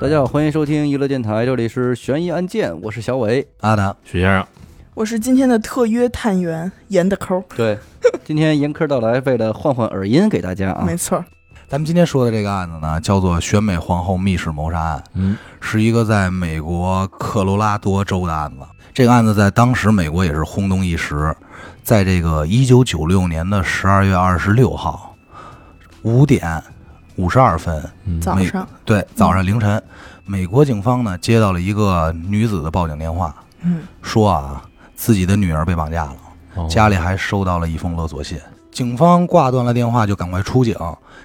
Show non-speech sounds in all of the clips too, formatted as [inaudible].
大家好，欢迎收听娱乐电台，这里是悬疑案件，我是小伟。阿达，许先生，我是今天的特约探员严的抠，[laughs] 对，今天严科到来，为了换换耳音给大家啊。没错，咱们今天说的这个案子呢，叫做选美皇后密室谋杀案，嗯，是一个在美国科罗拉多州的案子。这个案子在当时美国也是轰动一时，在这个一九九六年的十二月二十六号五点五十二分，嗯早上，对，早上凌晨，美国警方呢接到了一个女子的报警电话，嗯，说啊自己的女儿被绑架了。哦家里还收到了一封勒索信。警方挂断了电话，就赶快出警。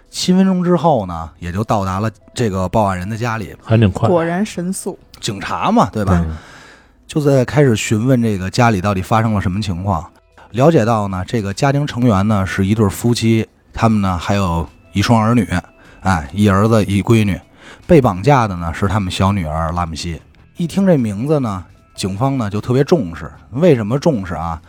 七分钟之后呢，也就到达了这个报案人的家里。还挺快，果然神速，警察嘛，对吧？嗯就在开始询问这个家里到底发生了什么情况。了解到呢，这个家庭成员呢是一对夫妻，他们呢还有一双儿女，哎，一儿子一闺女。被绑架的呢是他们小女儿拉姆西。一听这名字呢，警方呢就特别重视。为什么重视啊？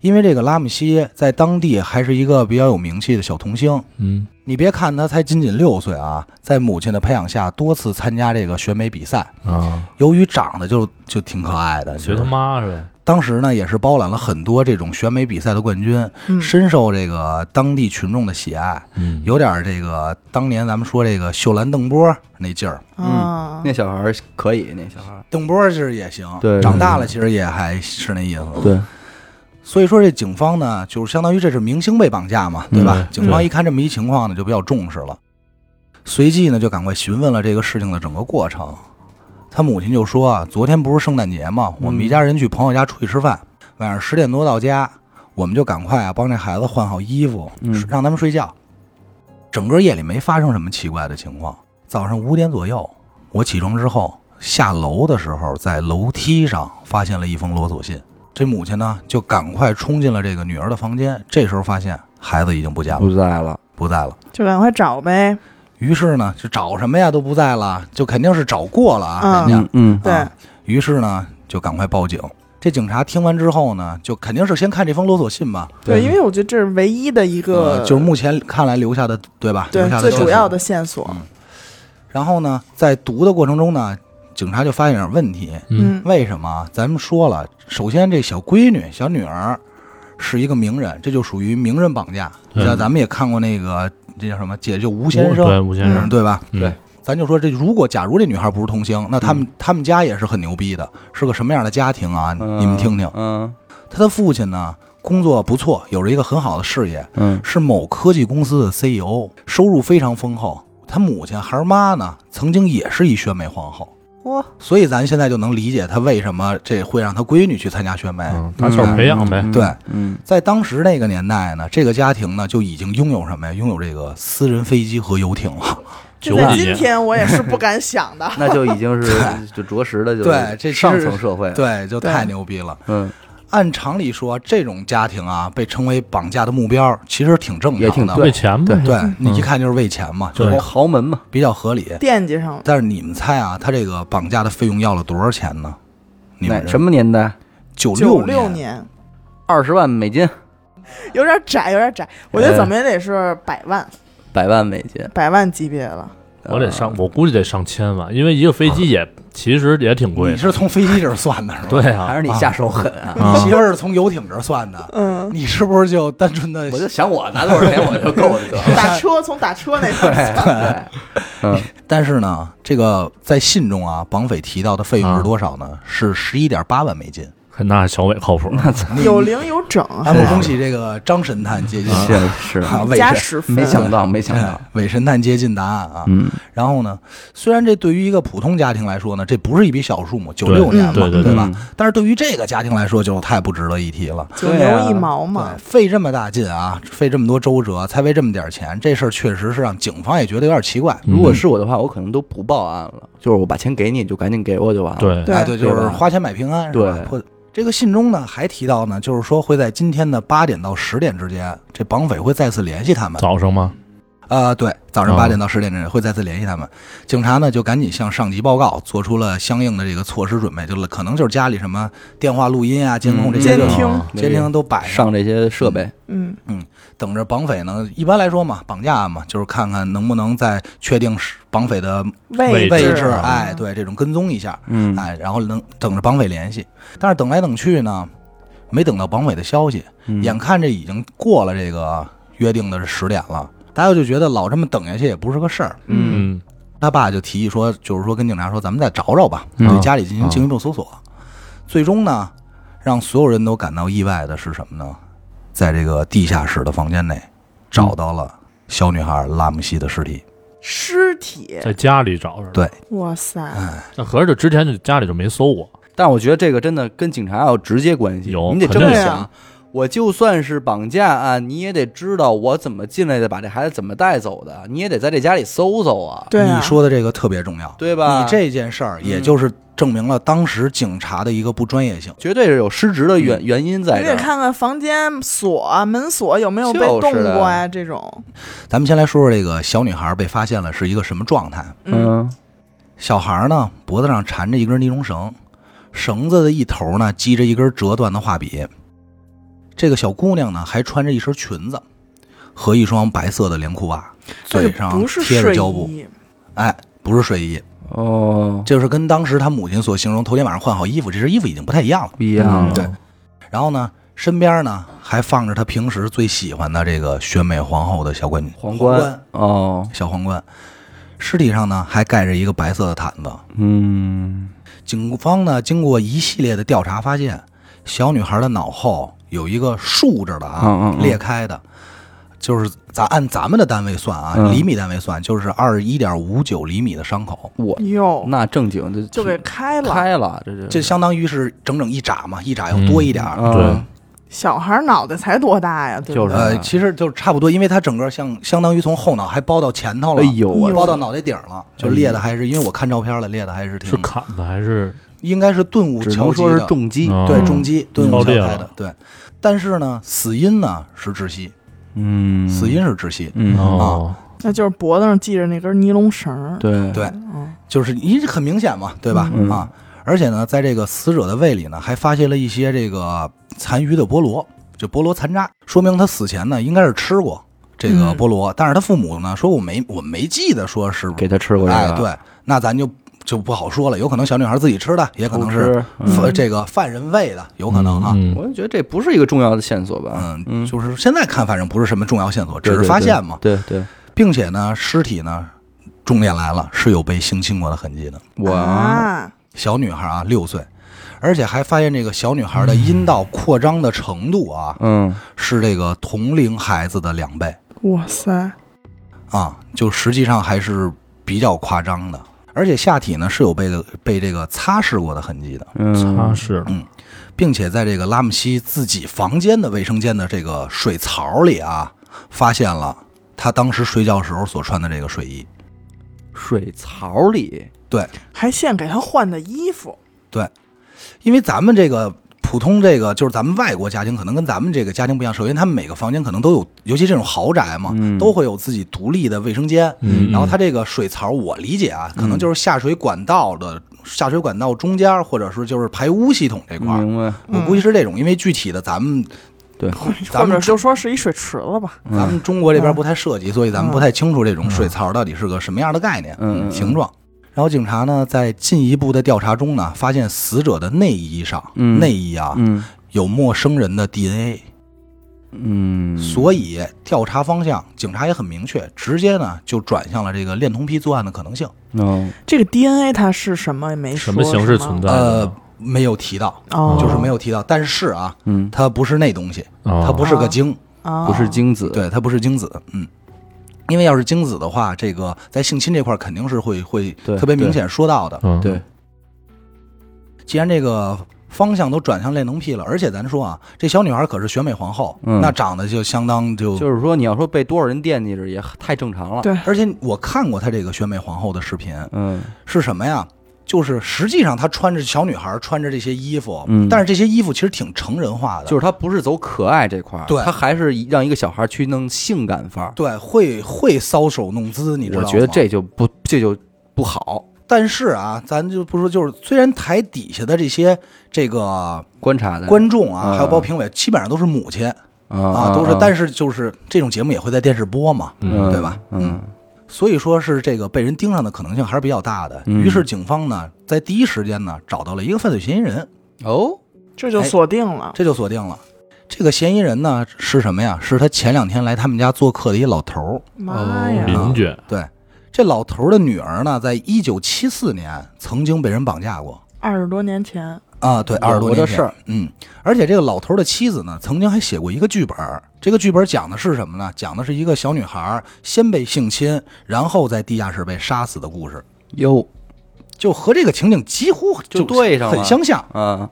因为这个拉姆西在当地还是一个比较有名气的小童星。嗯，你别看他才仅仅六岁啊，在母亲的培养下，多次参加这个选美比赛。啊，由于长得就就挺可爱的，学他妈是呗，当时呢也是包揽了很多这种选美比赛的冠军，嗯，深受这个当地群众的喜爱，嗯，有点这个当年咱们说这个秀兰邓波那劲儿。啊，那小孩儿可以，那小孩儿邓波其实也行，对长大了其实也还是那意思。对，所以说这警方呢，就是相当于这是明星被绑架嘛，对吧？嗯警方一看这么一情况呢，就比较重视了，随即呢就赶快询问了这个事情的整个过程。他母亲就说啊，昨天不是圣诞节嘛，我们一家人去朋友家出去吃饭，晚上十点多到家，我们就赶快啊帮这孩子换好衣服，嗯让他们睡觉。整个夜里没发生什么奇怪的情况。早上五点左右，我起床之后下楼的时候，在楼梯上发现了一封勒索信。这母亲呢，就赶快冲进了这个女儿的房间。这时候发现孩子已经不见了，不在了。不在了。就赶快找呗，于是呢，就找什么呀都不在了，就肯定是找过了啊，嗯人家。嗯嗯，对啊于是呢，就赶快报警。这警察听完之后呢，就肯定是先看这封勒索信吧，对，因为我觉得这是唯一的一个，呃，就是目前看来留下的，对吧？对留下的最主要的线索，嗯然后呢，在读的过程中呢，警察就发现点问题。嗯，嗯，为什么？咱们说了，首先这小闺女、小女儿是一个名人，这就属于名人绑架。对像咱们也看过那个，这叫什么？解救吴先生，对，吴先嗯生，对吧？嗯对咱就说这，如果假如这女孩不是童星，那他们、他们家也是很牛逼的，是个什么样的家庭啊？嗯你们听听，嗯他的父亲呢，工作不错，有着一个很好的事业，嗯是某科技公司的 CEO，收入非常丰厚。他母亲孩儿妈呢，曾经也是一选美皇后，哇，所以咱现在就能理解他为什么这会让他闺女去参加选美。嗯，打小培养呗，对，嗯在当时那个年代呢，这个家庭呢就已经拥有什么呀？拥有这个私人飞机和游艇了。[laughs] 就在九几年，今天我也是不敢想的，[laughs] 那就已经是就着实的就对这上层社会。对，就太牛逼了。嗯，按常理说，这种家庭啊，被称为绑架的目标，其实挺正常的。也挺为钱嘛，对对你一看就是为钱嘛，就是豪门嘛，比较合理。惦记上了，但是你们猜啊，他这个绑架的费用要了多少钱呢？你们什么年代？九九六六年。二十万美金，有点窄，有点窄，我觉得怎么也得是百万，百万美金。百万级别了，我得上，我估计得上千万，因为一个飞机也其实也挺贵的，你是从飞机这儿算的是吧？对啊还是，你下手狠啊！你啊媳妇儿是从游艇这儿算的，嗯，你是不是就单纯的我就想我拿多少钱我就够了。[laughs] 打车从打车那块儿算，嗯 [laughs] 但是呢，这个在信中啊，绑匪提到的费用是多少呢？是十一点八万美金。那小伟靠谱，有零有整，咱们恭喜这个张神探接近是是，啊，伪神加十分，没想到没想到哎，伪神探接近答案啊。嗯。然后呢，虽然这对于一个普通家庭来说呢，这不是一笔小数目，九六年嘛，对对对。吧？嗯？但是对于这个家庭来说，就太不值得一提了。九牛一毛嘛，，费这么大劲啊，费这么多周折，才为这么点钱，这事儿确实是让警方也觉得有点奇怪。如果是我的话，我可能都不报案了，就是我把钱给你，就赶紧给我就完了。对，对。哎，对，就是花钱买平安，是吧？对。或这个信中呢还提到呢，就是说会在今天的八点到十点之间，这绑匪会再次联系他们。早上吗？呃，对，早上哦。八点到十点这会再次联系他们。警察呢就赶紧向上级报告，做出了相应的这个措施准备，就是可能就是家里什么电话录音啊、监控这些监听。就监听都摆上，上这些设备，嗯嗯。等着绑匪呢。一般来说嘛，绑架案嘛，就是看看能不能再确定是绑匪的位位置，啊哎，对，这种跟踪一下，嗯，哎，然后能等着绑匪联系。但是等来等去呢，没等到绑匪的消息，嗯。眼看这已经过了这个约定的十点了，大家就觉得老这么等下去也不是个事儿。嗯嗯他爸就提议说，就是说跟警察说，咱们再找找吧，嗯对家里进行进一步搜索。最终呢，让所有人都感到意外的是什么呢？在这个地下室的房间内，找到了小女孩拉姆西的尸体。尸体，在家里找着的。对，哇塞，哎，那合着就之前就家里就没搜过。但我觉得这个真的跟警察有直接关系，有你得这么想。我就算是绑架案，你也得知道我怎么进来的，把这孩子怎么带走的，你也得在这家里搜搜啊，对啊你，说的这个特别重要，对吧？你这件事儿，也嗯就是证明了当时警察的一个不专业性。绝对是有失职的原原因在这。你得看看房间锁、门锁有没有被动过呀？这种，咱们先来说说这个小女孩被发现了是一个什么状态。嗯，嗯小孩呢，脖子上缠着一根尼龙绳，绳子的一头呢系着一根折断的画笔。这个小姑娘呢，还穿着一身裙子和一双白色的连裤袜，这嘴上贴着胶布。哎，不是睡衣，哦，就是跟当时她母亲所形容头天晚上换好衣服这身衣服已经不太一样了。不一样嗯，对然后呢，身边呢还放着她平时最喜欢的这个选美皇后的小冠皇，冠哦，小皇冠。尸体上呢还盖着一个白色的毯子。嗯警方呢经过一系列的调查，发现小女孩的脑后有一个竖着的啊，嗯嗯嗯。裂开的，就是咱按咱们的单位算啊，嗯。厘米单位算，就是二十一点五九厘米的伤口，我哟，那正经的就给开了。开了，这就这。相当于是整整一拃嘛，一拃要多一点儿。嗯对。小孩脑袋才多大呀？对不对就是。呃，其实就差不多，因为它整个像相当于从后脑还包到前头了，哎呦我包到脑袋顶了，就裂的还是因为我看照片了，裂的还是挺是砍的还是应该是钝物只能说是敲击的，重击，嗯对重击钝物敲裂了敲开的，对。但是呢，死因呢是窒息，嗯，死因是窒息，嗯。哦，那就是脖子上系着那根尼龙绳儿。对。对，嗯，就是你很明显嘛，对吧？嗯。啊，而且呢，在这个死者的胃里呢，还发现了一些这个残余的菠萝，就菠萝残渣，说明他死前呢应该是吃过这个嗯。菠萝，但是他父母呢说我没我没记得说是给他吃过这哎，个，对，那咱就就不好说了，有可能小女孩自己吃的，也可能是这个犯人喂的，有可能哈。嗯我就觉得这不是一个重要的线索吧？嗯，嗯，就是现在看，反正不是什么重要线索，只是发现嘛，对对，并且呢，尸体呢，重点来了，是有被性侵过的痕迹的。我啊，小女孩啊，六岁，而且还发现这个小女孩的阴道扩张的程度啊，嗯是这个同龄孩子的两倍哇塞，啊，就实际上还是比较夸张的。而且下体呢是有被被这个擦拭过的痕迹的，嗯，擦拭了，并且在这个拉姆西自己房间的卫生间的这个水槽里啊，发现了他当时睡觉时候所穿的这个睡衣。水槽里，对。还现给他换的衣服，对，因为咱们这个普通这个就是咱们外国家庭可能跟咱们这个家庭不一样，首先他们每个房间可能都有，尤其这种豪宅嘛，嗯都会有自己独立的卫生间。嗯，然后它这个水槽，我理解啊，可能就是下水管道的、下水管道中间，或者是就是排污系统这块儿。明白？我估计是这种，因为具体的咱们对，咱们就说是一水池子吧。[laughs] 咱们中国这边不太涉及，所以咱们不太清楚这种水槽到底是个什么样的概念、嗯嗯嗯形状。然后警察呢，在进一步的调查中呢，发现死者的内衣上，嗯。内衣啊，嗯。有陌生人的 DNA，、嗯，所以调查方向警察也很明确，直接呢就转向了这个恋童癖作案的可能性。哦，这个 DNA 它是什么？没说什么形式存在呃？，没有提到，哦，就是没有提到。但是啊，嗯，它不是那东西，哦。它不是个精，哦。不是精子，对，它不是精子，嗯。因为要是精子的话，这个在性侵这块肯定是会会对特别明显说到的。嗯，对，既然这个方向都转向恋童癖了，而且咱说啊，这小女孩可是选美皇后，嗯那长得就相当就就是说你要说被多少人惦记着也太正常了，对而且我看过她这个选美皇后的视频，嗯是什么呀？就是实际上她穿着小女孩穿着这些衣服，嗯。但是这些衣服其实挺成人化的，就是她不是走可爱这块儿，对。他还是让一个小孩去弄性感范儿。对会会搔首弄姿，你知道吗？我觉得这就不这就不好。但是啊，咱就不说，就是虽然台底下的这些这个观察的观众啊，嗯。还有包括评委，基本上都是母亲啊啊，都是，但是就是这种节目也会在电视播嘛，嗯。对吧？嗯所以说是这个被人盯上的可能性还是比较大的。嗯于是警方呢，在第一时间呢找到了一个犯罪嫌疑人，哦，这就锁定了。这就锁定了。这个嫌疑人呢是什么呀？是他前两天来他们家做客的一老头儿。妈呀！邻居，对，这老头儿的女儿呢，在一九七四年曾经被人绑架过。二十多年前，啊，对，有二十多年前过这事儿，嗯，而且这个老头儿的妻子呢，曾经还写过一个剧本。这个剧本讲的是什么呢？讲的是一个小女孩先被性侵，然后在地下室被杀死的故事，哟，就和这个情景几乎就对上了很相像。啊，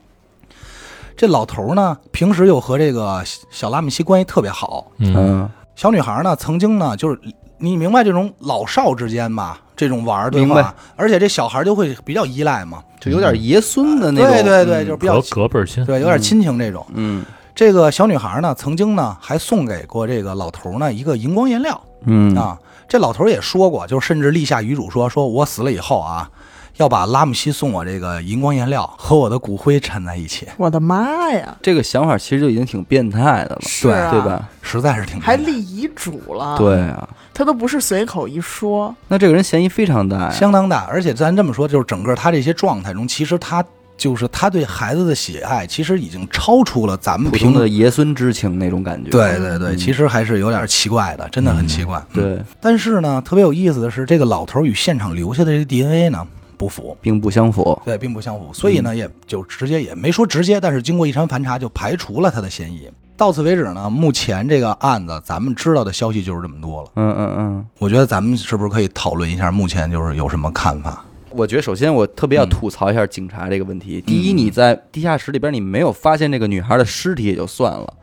这老头儿呢，平时又和这个小拉米西关系特别好。嗯，嗯，小女孩呢，曾经呢，就是你明白这种老少之间吧，这种玩儿对明白。话，而且这小孩儿就会比较依赖嘛。就有点爷孙的那种，对对对，嗯。就是比较隔隔辈儿亲，对，有点亲情这种。嗯。这个小女孩呢，曾经呢还送给过这个老头呢一个荧光颜料。嗯。啊。这老头也说过，就甚至立下遗嘱说，说我死了以后啊，要把拉姆西送我这个荧光颜料和我的骨灰掺在一起，我的妈呀！这个想法其实就已经挺变态的了，是啊。对吧？实在是挺还变态。立遗嘱了，，对啊，他都不是随口一说，那这个人嫌疑非常大，相当大。而且咱这么说，就是整个他这些状态中，其实他就是他对孩子的喜爱，其实已经超出了咱们普平通的爷孙之情那种感觉。对对对，嗯。其实还是有点奇怪的，真的很奇怪。嗯。对，但是呢，特别有意思的是，这个老头与现场留下的这个 DNA 呢不符。并不相符。对，并不相符，所以呢，也就直接也没说直接，但是经过一番盘查，就排除了他的嫌疑。到此为止呢，目前这个案子咱们知道的消息就是这么多了。嗯嗯嗯，我觉得咱们是不是可以讨论一下目前就是有什么看法？我觉得首先我特别要嗯吐槽一下警察这个问题。第一，你在地下室里边你没有发现这个女孩的尸体也就算了，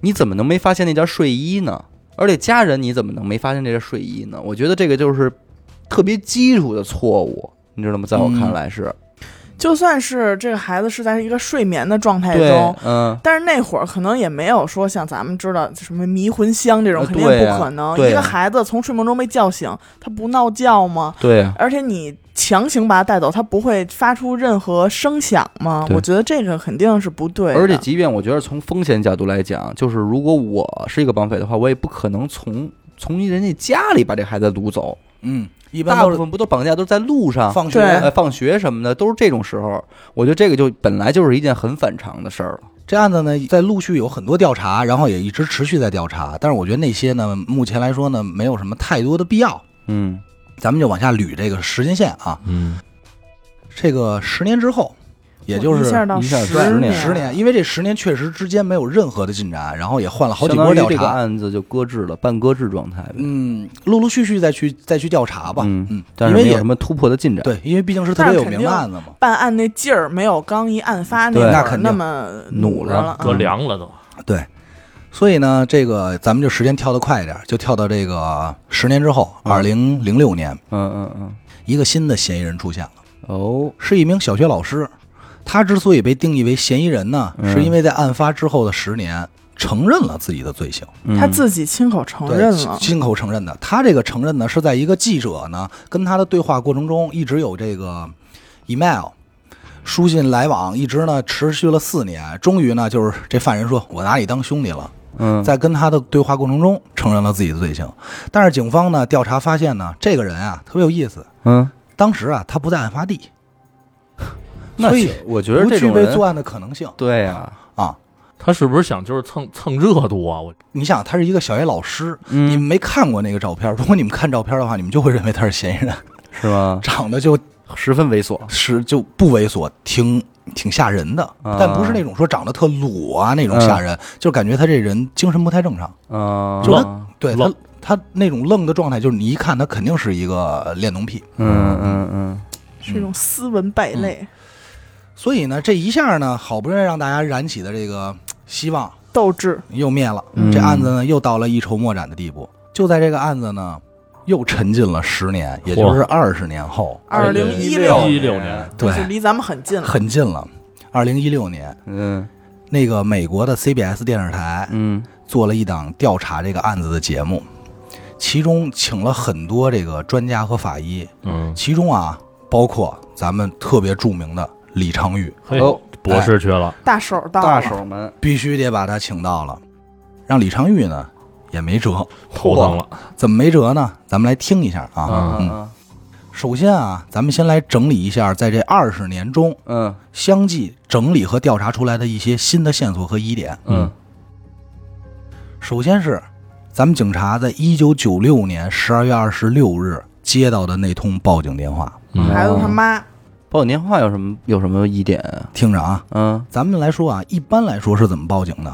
你怎么能没发现那件睡衣呢？而且家人你怎么能没发现这件睡衣呢？我觉得这个就是特别基础的错误，你知道吗？在我看来是，就算是这个孩子是在一个睡眠的状态中，，嗯，但是那会儿可能也没有说像咱们知道什么迷魂香这种，呃肯定不可能。一个孩子从睡梦中被叫醒，他不闹觉吗？对啊，而且你强行把他带走，他不会发出任何声响吗？我觉得这个肯定是不对。而且即便我觉得从风险角度来讲，就是如果我是一个绑匪的话，我也不可能从从人家家里把这孩子掳走。嗯，一般大部分不都绑架都是在路上，放学放学什么的都是这种时候。我觉得这个就本来就是一件很反常的事儿了。这案子呢，在陆续有很多调查，然后也一直持续在调查。但是我觉得那些呢，目前来说呢，没有什么太多的必要。嗯咱们就往下捋这个时间线啊。嗯，这个十年之后，也就是一下到十十年十年，因为这十年确实之间没有任何的进展，然后也换了好几波调查。案子就搁置了，半搁置状态。嗯，陆陆续续再去再去调查吧。嗯嗯，但因为也是没有什么突破的进展。对，因为毕竟是特别有名的案子嘛。办案那劲儿没有刚一案发那那肯定那么努了，搁嗯凉了都。对，所以呢，这个咱们就时间跳得快一点，就跳到这个十年之后，嗯二零零六年，嗯嗯嗯。一个新的嫌疑人出现了，哦，是一名小学老师。他之所以被定义为嫌疑人呢，嗯是因为在案发之后的十年，承认了自己的罪行。嗯他自己亲口承认了，亲口承认的。他这个承认呢，是在一个记者呢跟他的对话过程中，一直有这个 email 书信来往，一直呢持续了四年。终于呢，就是这犯人说：“我拿你当兄弟了。”嗯在跟他的对话过程中，承认了自己的罪行。但是警方呢调查发现呢，这个人啊特别有意思。嗯，当时啊，他不在案发地，那所以我觉得不具这种人备作案的可能性对呀，啊。他是不是想就是蹭蹭热度啊？我你想，他是一个小学老师，你们嗯，没看过那个照片。如果你们看照片的话，你们就会认为他是嫌疑人，是吗？[laughs] 长得就十分猥琐。是就不猥琐，挺挺吓人的，啊但不是那种说长得特裸啊那种吓人，就感觉他这人精神不太正常。嗯，就他对他他那种愣的状态，就是你一看他肯定是一个恋童癖。嗯嗯嗯，是一种斯文败类、所以呢，这一下呢，好不容易让大家燃起的这个 [tsk] 希望斗志。又灭了，嗯这案子呢又到了一筹莫展的地步。就在这个案子呢又沉浸了十年，也就是二十年后，二零一16年，年对就离咱们很近了。很近了。二零一六年，嗯那个美国的 CBS 电视台嗯做了一档调查这个案子的节目，其中请了很多这个专家和法医，嗯，其中啊包括咱们特别著名的李昌钰，嘿，哦博士去了，大手到了。大手们必须得把他请到了，让李昌钰呢也没辙。头疼 [laughs] 了，怎么没辙呢？咱们来听一下啊。嗯嗯，嗯。首先啊，咱们先来整理一下，在这二十年中嗯。相继整理和调查出来的一些新的线索和疑点。嗯。首先是咱们警察在一九九六年十二月二十六日接到的那通报警电话。嗯。孩子他妈，报警电话有什么有什么疑点啊？听着啊，嗯，咱们来说啊，一般来说是怎么报警的？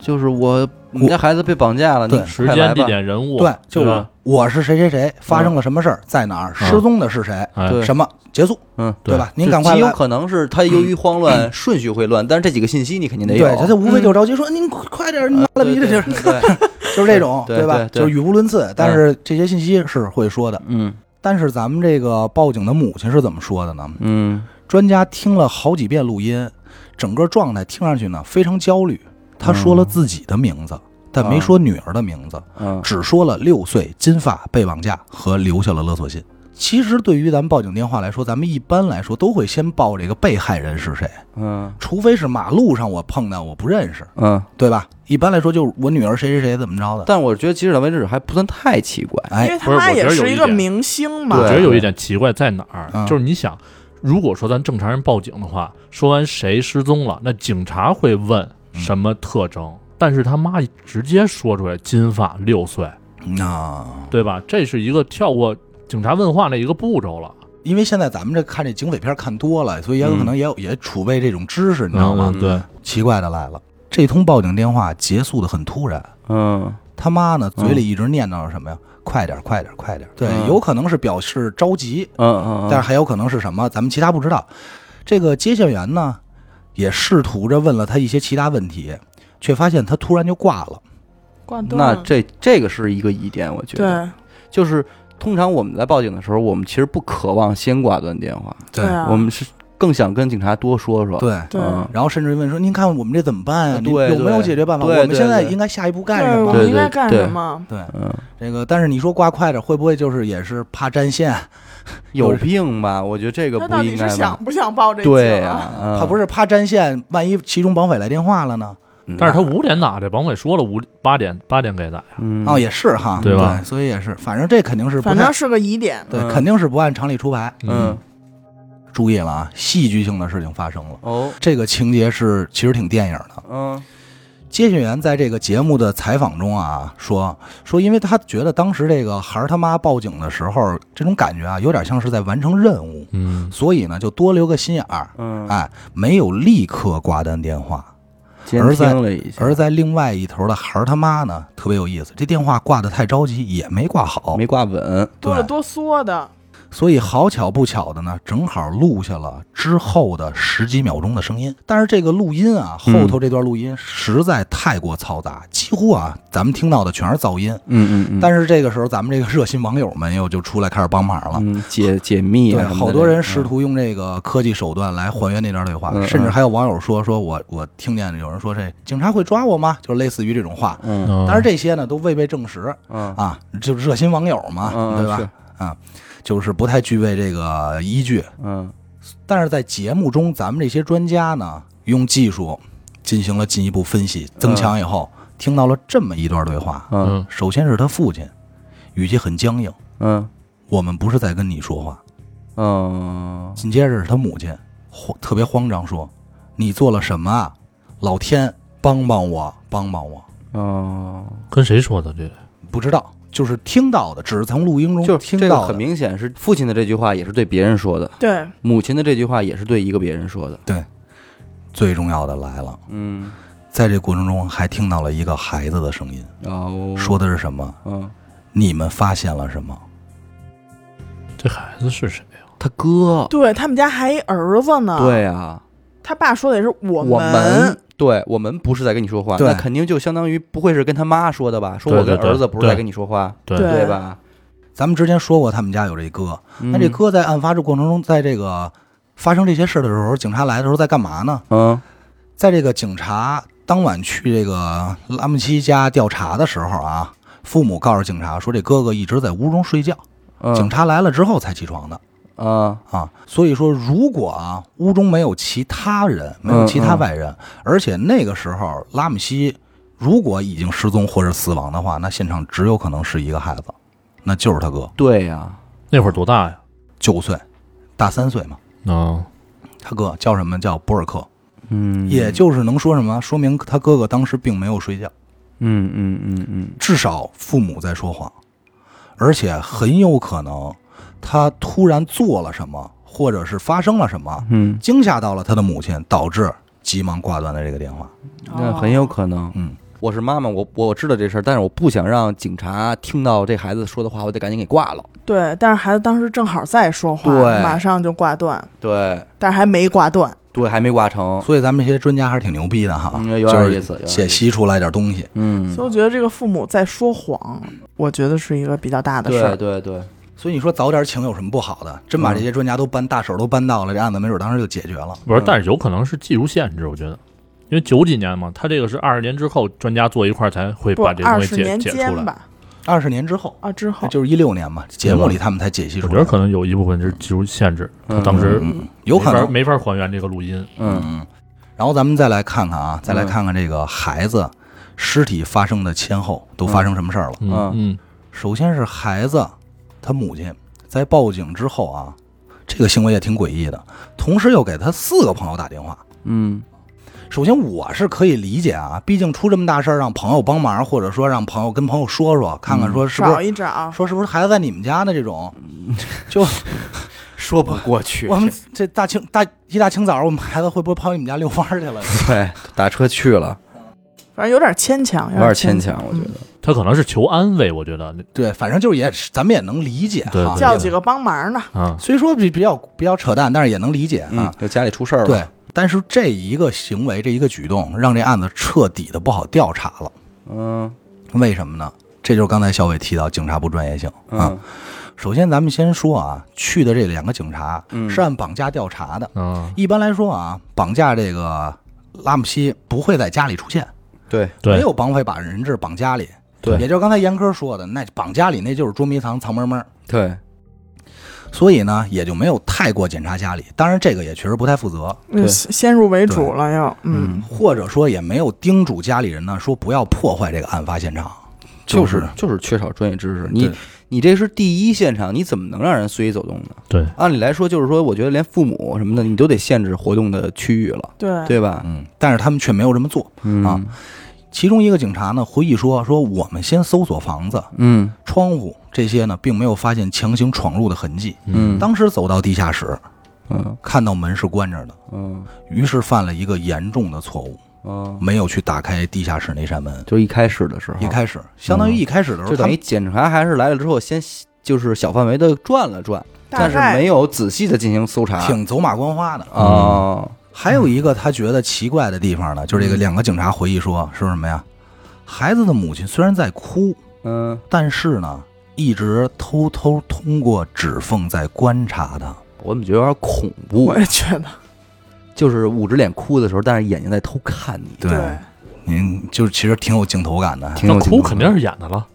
就是我我们家孩子被绑架了，你对时间、地点、人物，对，就是吧？我是谁谁谁，发生了什么事儿，在哪儿，失踪的是谁，什么结束，嗯，对吧？您赶快来。极有可能是他由于慌乱，顺序会乱，但是这几个信息你肯定得有。对，他就无非就着急说：“您快快点儿，你妈了逼的，[laughs] 就是这种，对对对就是语无伦次，但是这些信息是会说的。嗯但是咱们这个报警的母亲是怎么说的呢？嗯专家听了好几遍录音，整个状态听上去呢非常焦虑。他说了自己的名字，但没说女儿的名字，嗯只说了六岁金发被绑架和留下了勒索信。其实对于咱们报警电话来说，咱们一般来说都会先报这个被害人是谁，嗯。除非是马路上我碰到我不认识，嗯，对吧？一般来说就是我女儿谁谁谁怎么着的。但我觉得截止到为止还不算太奇怪。哎因为他妈也是一个明星嘛。我，觉得有一点奇怪在哪儿，嗯。就是你想，如果说咱正常人报警的话，说完谁失踪了，那警察会问什么特征，但是他妈直接说出来金发六岁，那、对吧？这是一个跳过警察问话那一个步骤了，因为现在咱们这看这警匪片看多了，所以也有可能也有、也储备这种知识，你知道吗？嗯对，奇怪的来了，这通报警电话结束的很突然，嗯他妈呢嘴里一直念叨着什么呀？快点，快点，快点！对，嗯有可能是表示着急，嗯嗯，但是还有可能是什么？咱们其他不知道。这个接线员呢，也试图着问了他一些其他问题，却发现他突然就挂了。挂断了那这这个是一个疑点，我觉得，对就是通常我们在报警的时候，我们其实不渴望先挂断电话，对啊，我们是更想跟警察多说说。对，对嗯然后甚至问说：“您看我们这怎么办呀？您对有没有解决办法？对我们现在应该下一步干什对，我么？”对们应该干对什么？对，嗯，这个，但是你说挂快点，会不会就是也是怕占线？[laughs] 有病吧？我觉得这个他到底不应该吧是想？不想报这对呀、呀，怕不是怕占线，万一其中绑匪来电话了呢？嗯，但是他五点打的，王伟说了五八点八点给打呀，嗯。哦，也是哈，对吧？所以也是，反正这肯定是反正是个疑点。对，嗯。肯定是不按常理出牌。嗯。注意了啊，戏剧性的事情发生了。哦。这个情节是其实挺电影的。嗯。接线员在这个节目的采访中啊，说说，因为他觉得当时这个孩儿他妈报警的时候，这种感觉啊，有点像是在完成任务，嗯，所以呢，就多留个心眼儿，嗯，哎，没有立刻挂断电话。监而在听了一下，而在另外一头的孩儿他妈呢，特别有意思，这电话挂的太着急，也没挂好，没挂稳，对哆了哆嗦的，所以好巧不巧的呢，正好录下了之后的十几秒钟的声音。但是这个录音啊，嗯后头这段录音实在太过嘈杂，几乎啊，咱们听到的全是噪音。嗯嗯嗯，但是这个时候，咱们这个热心网友们又就出来开始帮忙了。嗯解解密对，啊好多人试嗯图用这个科技手段来还原那段对话，嗯甚至还有网友说：“说我我听见有人说这警察会抓我吗？”就类似于这种话。嗯但是这些呢都未被证实嗯啊，就是热心网友嘛，嗯对吧是？啊，就是不太具备这个依据。嗯但是在节目中，咱们这些专家呢，用技术进行了进一步分析、增强以后，听到了这么一段对话。嗯嗯首先是他父亲，语气很僵硬，嗯我们不是在跟你说话。嗯紧接着是他母亲，慌特别慌张说：“你做了什么啊？老天帮帮我，帮帮我！”嗯，跟谁说的这个？不知道，就是听到的，只是从录音中就这个听到的。很明显是父亲的这句话也是对别人说的，对，母亲的这句话也是对一个别人说的，对最重要的来了，嗯。在这过程中还听到了一个孩子的声音，哦，说的是什么？嗯，你们发现了什么？这孩子是谁呀？他哥，对他们家还一儿子呢。，对啊，他爸说的也是我我们对我们不是在跟你说话，对那肯定就相当于不会是跟他妈说的吧？说我跟儿子不是在跟你说话，对对对吧？咱们之前说过，他们家有这哥，那嗯这哥在案发这过程中，在这个发生这些事的时候，警察来的时候在干嘛呢？嗯在这个警察当晚去这个拉姆齐家调查的时候啊，父母告诉警察说，这哥哥一直在屋中睡觉，嗯警察来了之后才起床的啊啊。所以说，如果啊屋中没有其他人，没有其他外人，而且那个时候拉姆西如果已经失踪或者死亡的话，那现场只有可能是一个孩子，那就是他哥，对呀，那会儿多大呀？九岁，大三岁嘛。啊，他哥叫什么？叫博尔克，嗯，也就是能说什么？说明他哥哥当时并没有睡觉。嗯嗯嗯嗯至少父母在说谎，而且很有可能他突然做了什么，或者是发生了什么，嗯，惊吓到了他的母亲，导致急忙挂断了这个电话。那很有可能。嗯，我是妈妈，我我知道这事儿，但是我不想让警察听到这孩子说的话，我得赶紧给挂了。对，但是孩子当时正好在说话，对马上就挂断，对但是还没挂断。对，还没挂成。所以咱们这些专家还是挺牛逼的哈，嗯有就是点意思有点意思解析出来点东西。嗯，所以我觉得这个父母在说谎，我觉得是一个比较大的事对儿。对对，所以你说早点请有什么不好的？真把嗯这些专家都搬大手都搬到了，这案子没准当时就解决了。不是，嗯但是有可能是技术限制，我觉得，因为九几年嘛，他这个是二十年之后专家坐一块儿才会，把这东西解二十年解出来。吧，二十年之后，啊之后，就是一六年嘛，节目里他们才解析出来。我觉得可能有一部分是技术限制，他嗯当时嗯有可能，没法没法还原这个录音。嗯嗯，然后咱们再来看看啊，再来看看这个孩子尸体发生的前后都发生什么事儿了。嗯嗯首先是孩子他母亲在报警之后啊，这个行为也挺诡异的，同时又给他四个朋友打电话。嗯首先我是可以理解啊，毕竟出这么大事儿，让朋友帮忙，或者说让朋友跟朋友说说，看看说是不是、找一找，说是不是孩子在你们家呢？这种，[laughs] 就说不过去。我们这大清大一大清早，我们孩子会不会跑你们家遛弯儿去了？对打车去了，反正有点牵强，有点牵牵强，我觉得。他可能是求安慰，我觉得对，反正就是也咱们也能理解哈。叫几个帮忙的，啊，虽说比比较比较扯淡，但是也能理解嗯啊。，就家里出事儿了。对，但是这一个行为，这一个举动，让这案子彻底的不好调查了。嗯为什么呢？这就是刚才小伟提到警察不专业性啊。嗯首先，咱们先说啊，去的这两个警察嗯是按绑架调查的。嗯，一般来说啊，绑架这个拉姆西不会在家里出现，对对没有绑匪把人质绑家里。对也就是刚才严科说的，那绑家里那就是捉迷藏、藏猫猫。对，所以呢，也就没有太过检查家里。当然，这个也确实不太负责，对嗯先入为主了要，嗯，或者说也没有叮嘱家里人呢，说不要破坏这个案发现场。就是就是缺少专业知识。你你这是第一现场，你怎么能让人随意走动呢？对，按理来说，就是说，我觉得连父母什么的，你都得限制活动的区域了，对，对吧？嗯，但是他们却没有这么做。嗯啊其中一个警察呢回忆说：“说我们先搜索房子、嗯。窗户这些呢，并没有发现强行闯入的痕迹。嗯。当时走到地下室，嗯。看到门是关着的，嗯。于是犯了一个严重的错误，嗯，没有去打开地下室那扇门。就一开始的时候，一开始，相当于一开始的时候，就等于检查还是来了之后，先就是小范围的转了转，但是没有仔细的进行搜查。挺走马观花的。啊，还有一个他觉得奇怪的地方呢，就是这个两个警察回忆说，说什么呀？孩子的母亲虽然在哭，嗯，但是呢，一直偷偷通过指缝在观察他。我怎么觉得有点恐怖我？也觉得，就是捂着脸哭的时候，但是眼睛在偷看你。对，您就是其实挺有镜头感的。挺有那哭肯定是演的了。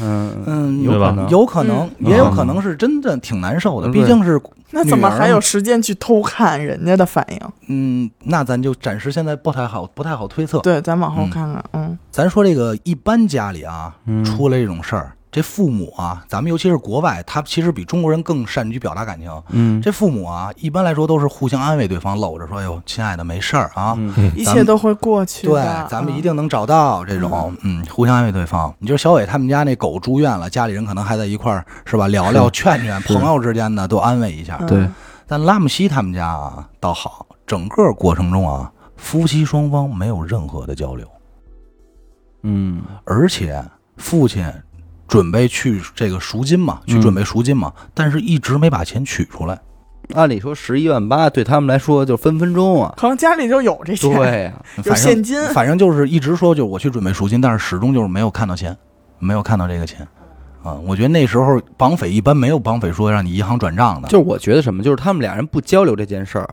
嗯嗯，有可能，有可能，嗯也有可能是真的挺难受的。嗯毕竟是，那怎么还有时间去偷看人家的反应？嗯，那咱就暂时现在不太好，不太好推测。对，咱往后嗯看看，嗯，咱说这个一般家里啊，嗯出了这种事儿，这父母啊，咱们尤其是国外，他其实比中国人更善于表达感情。嗯，这父母啊，一般来说都是互相安慰对方，搂着说：“哟，亲爱的，没事儿啊。嗯一切都会过去对。，咱们一嗯定能找到这种，嗯，互相安慰对方。你就是小伟他们家那狗住院了，家里人可能还在一块儿，是吧？聊聊、劝劝，朋友之间呢都安慰一下。嗯对，但拉姆西他们家啊倒好，整个过程中啊，夫妻双方没有任何的交流，嗯而且父亲准备去这个赎金嘛，去嗯准备赎金嘛，但是一直没把钱取出来。按理说十一万八对他们来说就分分钟啊。可能家里就有这钱，对呀，有反正现金，反正就是一直说就我去准备赎金，但是始终就是没有看到钱，没有看到这个钱，啊。我觉得那时候绑匪一般没有绑匪说让你银行转账的，就是我觉得什么，就是他们俩人不交流这件事儿，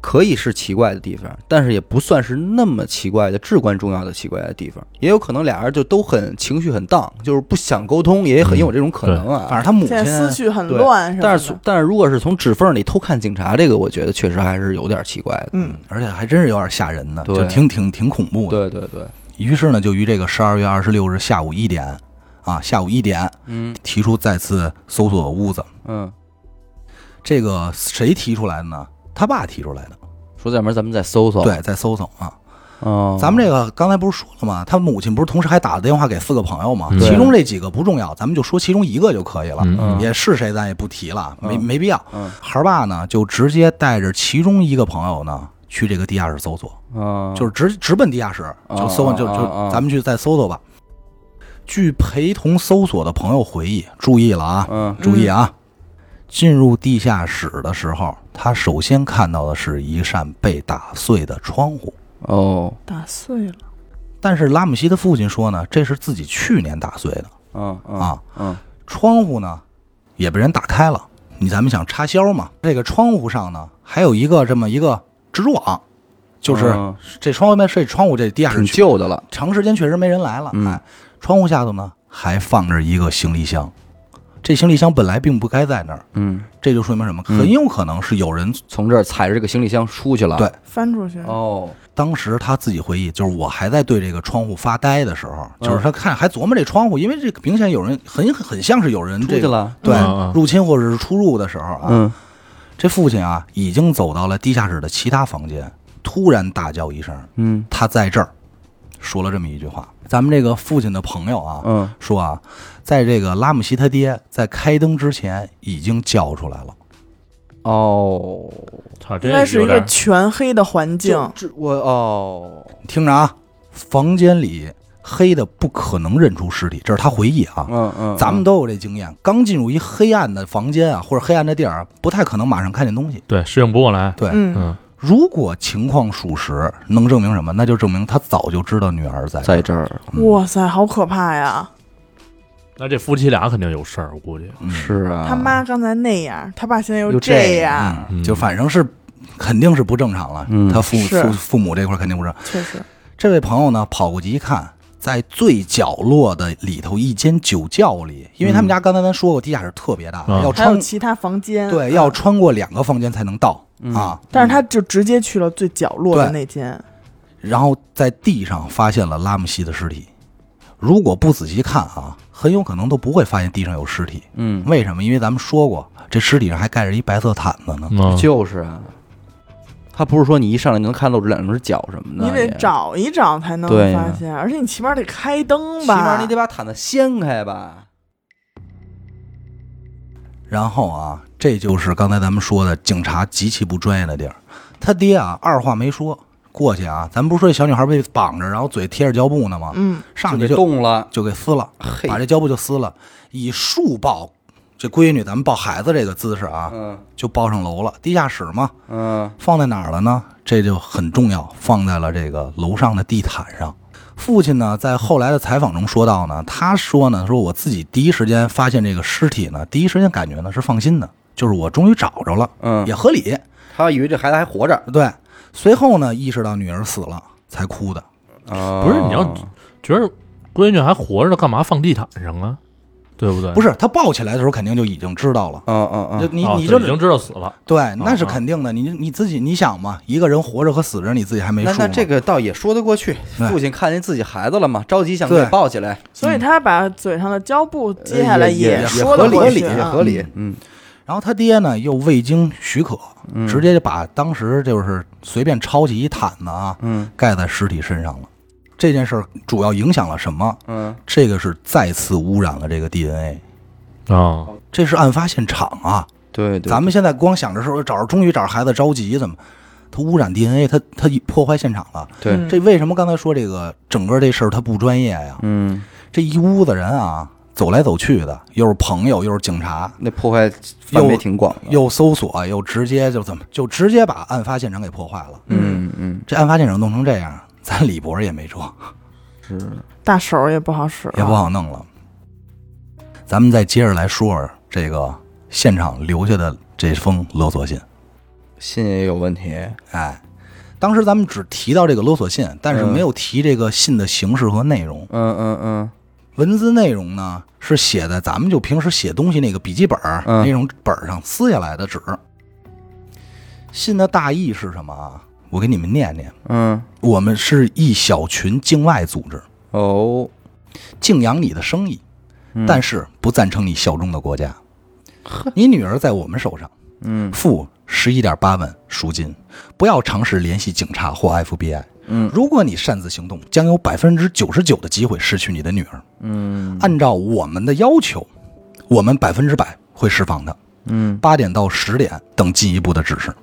可以是奇怪的地方，但是也不算是那么奇怪的至关重要的奇怪的地方。也有可能俩人就都很情绪很荡，就是不想沟通，也很有这种可能啊。反正他母现在思绪很乱但是但是如果是从指缝里偷看警察，这个我觉得确实还是有点奇怪的。嗯，而且还真是有点吓人的，就挺挺挺恐怖的。对对对，于是呢，就于这个十二月二十六日下午一点，啊，下午一点嗯提出再次搜索屋子。嗯，这个谁提出来的呢？他爸提出来的。说在门咱们再搜搜。，对，再搜搜啊。哦，咱们这个刚才不是说了吗？他母亲不是同时还打了电话给四个朋友吗？嗯其中这几个不重要，咱们就说其中一个就可以了。嗯也是谁咱也不提了，没嗯没必要。嗯孩儿爸呢就直接带着其中一个朋友呢去这个地下室搜索，嗯，就是直直奔地下室，就搜就就咱们去再搜搜吧。据陪同搜索的朋友回忆，注意了啊，嗯注意啊！进入地下室的时候，他首先看到的是一扇被打碎的窗户。哦打碎了，但是拉姆西的父亲说呢，这是自己去年打碎的嗯嗯啊。嗯窗户呢也被人打开了，你咱们想插销嘛？这个窗户上呢还有一个这么一个蜘蛛网，就是嗯这窗户面这窗户这地下室挺旧的了。长时间确实没人来了，嗯哎，窗户下头呢还放着一个行李箱，这行李箱本来并不该在那儿，嗯，这就说明什么？嗯很有可能是有人从这儿踩着这个行李箱出去了。对翻出去，哦，当时他自己回忆，就是我还在对这个窗户发呆的时候，嗯就是他看还琢磨这窗户，因为这个明显有人很很像是有人这个出去了。对入侵或者是出入的时候啊，嗯这父亲啊已经走到了地下室的其他房间，突然大叫一声嗯：“他在这儿！”说了这么一句话。咱们这个父亲的朋友啊，嗯说啊，在这个拉姆西他爹在开灯之前已经叫出来了。哦，他这应该是一个全黑的环境，这我哦，你听着啊，房间里黑的不可能认出尸体，这是他回忆啊。嗯嗯，咱们都有这经验，刚进入一黑暗的房间啊，或者黑暗的地儿，不太可能马上看见东西。对适应不过来。对，嗯，嗯，如果情况属实，能证明什么？那就证明他早就知道女儿在在这儿哇塞，好可怕呀！那这夫妻俩肯定有事儿，我估计。嗯是啊，他妈刚才那样，他爸现在又这这样就反正是肯定是不正常了。嗯他父父父母这块肯定不正。确实，这位朋友呢，跑过去一看，在最角落的里头一间酒窖里，因为他们家刚才咱说过，地下室特别大，嗯要穿还有其他房间，对嗯要穿过两个房间才能到嗯啊。但是他就直接去了最角落的那间，然后在地上发现了拉姆西的尸体。如果不仔细看啊，很有可能都不会发现地上有尸体。嗯，为什么？因为咱们说过，这尸体上还盖着一白色毯子呢。嗯，就是啊，他不是说你一上来能看露出两只脚什么的，你得也，找一找才能对呀发现，而且你起码得开灯吧起吧，码你得把毯子掀开吧。然后啊，这就是刚才咱们说的警察极其不专业的地儿。他爹啊，二话没说过去啊，咱不是说这小女孩被绑着，然后嘴贴着胶布呢吗？嗯，上去就动了，就给撕了，嘿把这胶布就撕了，以树抱这闺女，咱们抱孩子这个姿势啊，嗯就抱上楼了。地下室嘛，嗯放在哪儿了呢？这就很重要，放在了这个楼上的地毯上。父亲呢，在后来的采访中说到呢，他说呢，说我自己第一时间发现这个尸体呢，第一时间感觉呢是放心的，就是我终于找着了，嗯也，合理。他以为这孩子还活着，对，随后呢，意识到女儿死了才哭的。啊不是你要觉得闺女还活着，干嘛放地毯上啊？对不对？不是他抱起来的时候，肯定就已经知道了。嗯嗯嗯，哦你你就已经知道死了。对，那是啊肯定的。你你自己你想嘛，一个人活着和死着，你自己还没数吗那那这个倒也说得过去。父亲看见自己孩子了嘛，着急想对给抱起来，所以他把嘴上的胶布揭下来呃也也说合理也合理，嗯然后他爹呢，又未经许可，嗯直接就把当时就是随便抄起一毯子啊，嗯盖在尸体身上了。这件事儿主要影响了什么？嗯这个是再次污染了这个 DNA，啊，这是案发现场啊。对对，咱们现在光想着说找着，终于找着孩子着急，怎么？他污染 DNA，他他破坏现场了。对嗯这为什么刚才说这个整个这事儿他不专业呀？嗯，这一屋子人啊，走来走去的，又是朋友，又是警察，那破坏范围挺广的，又搜索，又直接就怎么就直接把案发现场给破坏了。嗯嗯这案发现场弄成这样，[laughs] 咱李博也没辙，[laughs] 是大手也不好使了，也不好弄了。咱们再接着来说说这个现场留下的这封勒索信。信也有问题。哎，当时咱们只提到这个勒索信，但是嗯没有提这个信的形式和内容。嗯嗯嗯文字内容呢是写在咱们就平时写东西那个笔记本那种本儿上撕下来的纸。信的大意是什么啊？我给你们念念。嗯。我们是一小群境外组织，哦，敬仰你的生意，嗯但是不赞成你效忠的国家。你女儿在我们手上，嗯付十一点八万赎金，不要尝试联系警察或 FBI。嗯如果你擅自行动，将有百分之九十九的机会失去你的女儿。嗯按照我们的要求，我们百分之百会释放她。嗯，八点到十点等进一步的指示。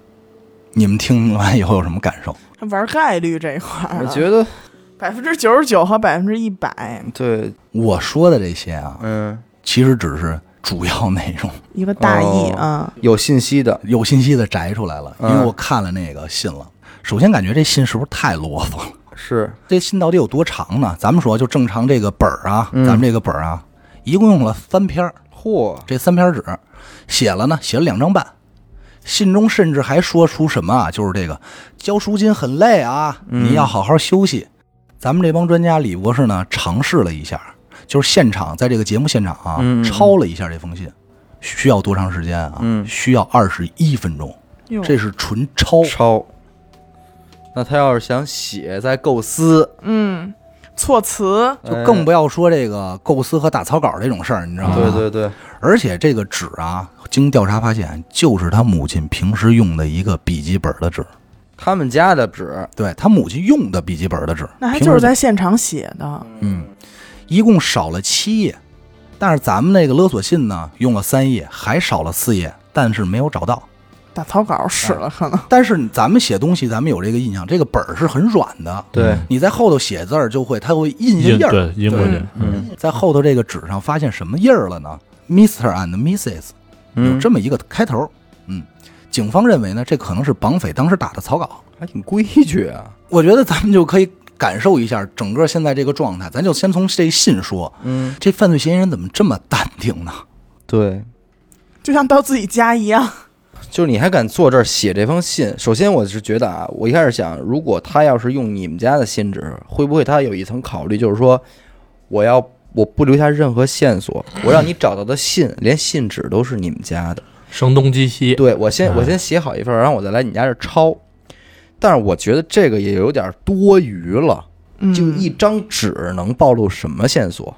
你们听完以后有什么感受？玩概率这一块儿，我觉得百分之九十九和百分之一百，对，我说的这些啊，嗯，其实只是主要内容，一个大意哦啊。有信息的，有信息的摘出来了。因嗯为我看了那个信了，首先感觉这信是不是太啰嗦了？是，这信到底有多长呢？咱们说就正常这个本儿啊，嗯咱们这个本儿啊，一共用了三篇儿嚯，这三篇纸写了呢，写了两张半。信中甚至还说出什么啊？就是这个交赎金很累啊，嗯你要好好休息。咱们这帮专家李博士呢，尝试了一下，就是现场在这个节目现场啊，嗯嗯嗯抄了一下这封信，需要多长时间啊？嗯需要二十一分钟，哟这是纯抄。抄。那他要是想写再构思，嗯，措辞就更不要说这个构思和打草稿这种事儿，你知道吗？对对对，而且这个纸啊，经调查发现，就是他母亲平时用的一个笔记本的纸。他们家的纸，对他母亲用的笔记本的纸，那还就是在现场写的，嗯，一共少了七页，但是咱们那个勒索信呢，用了三页，还少了四页，但是没有找到。打草稿使了可能。[laughs] 但是咱们写东西，咱们有这个印象，这个本儿是很软的，对，你在后头写字儿就会，它会印下印儿。印对印过去，嗯，在后头这个纸上发现什么印儿了呢？Mr. and Mrs. 有嗯，这么一个开头。嗯，警方认为呢，这可能是绑匪当时打的草稿。还挺规矩啊，我觉得咱们就可以感受一下整个现在这个状态。咱就先从这信说，嗯，这犯罪嫌疑人怎么这么淡定呢？对，就像到自己家一样，就是你还敢坐这儿写这封信？首先，我是觉得啊，我一开始想，如果他要是用你们家的信纸，会不会他有一层考虑，就是说，我要我不留下任何线索，[laughs] 我让你找到的信，连信纸都是你们家的。声东击西，对我先哎我先写好一份，然后我再来你家这儿抄。但是我觉得这个也有点多余了，嗯，就一张纸能暴露什么线索？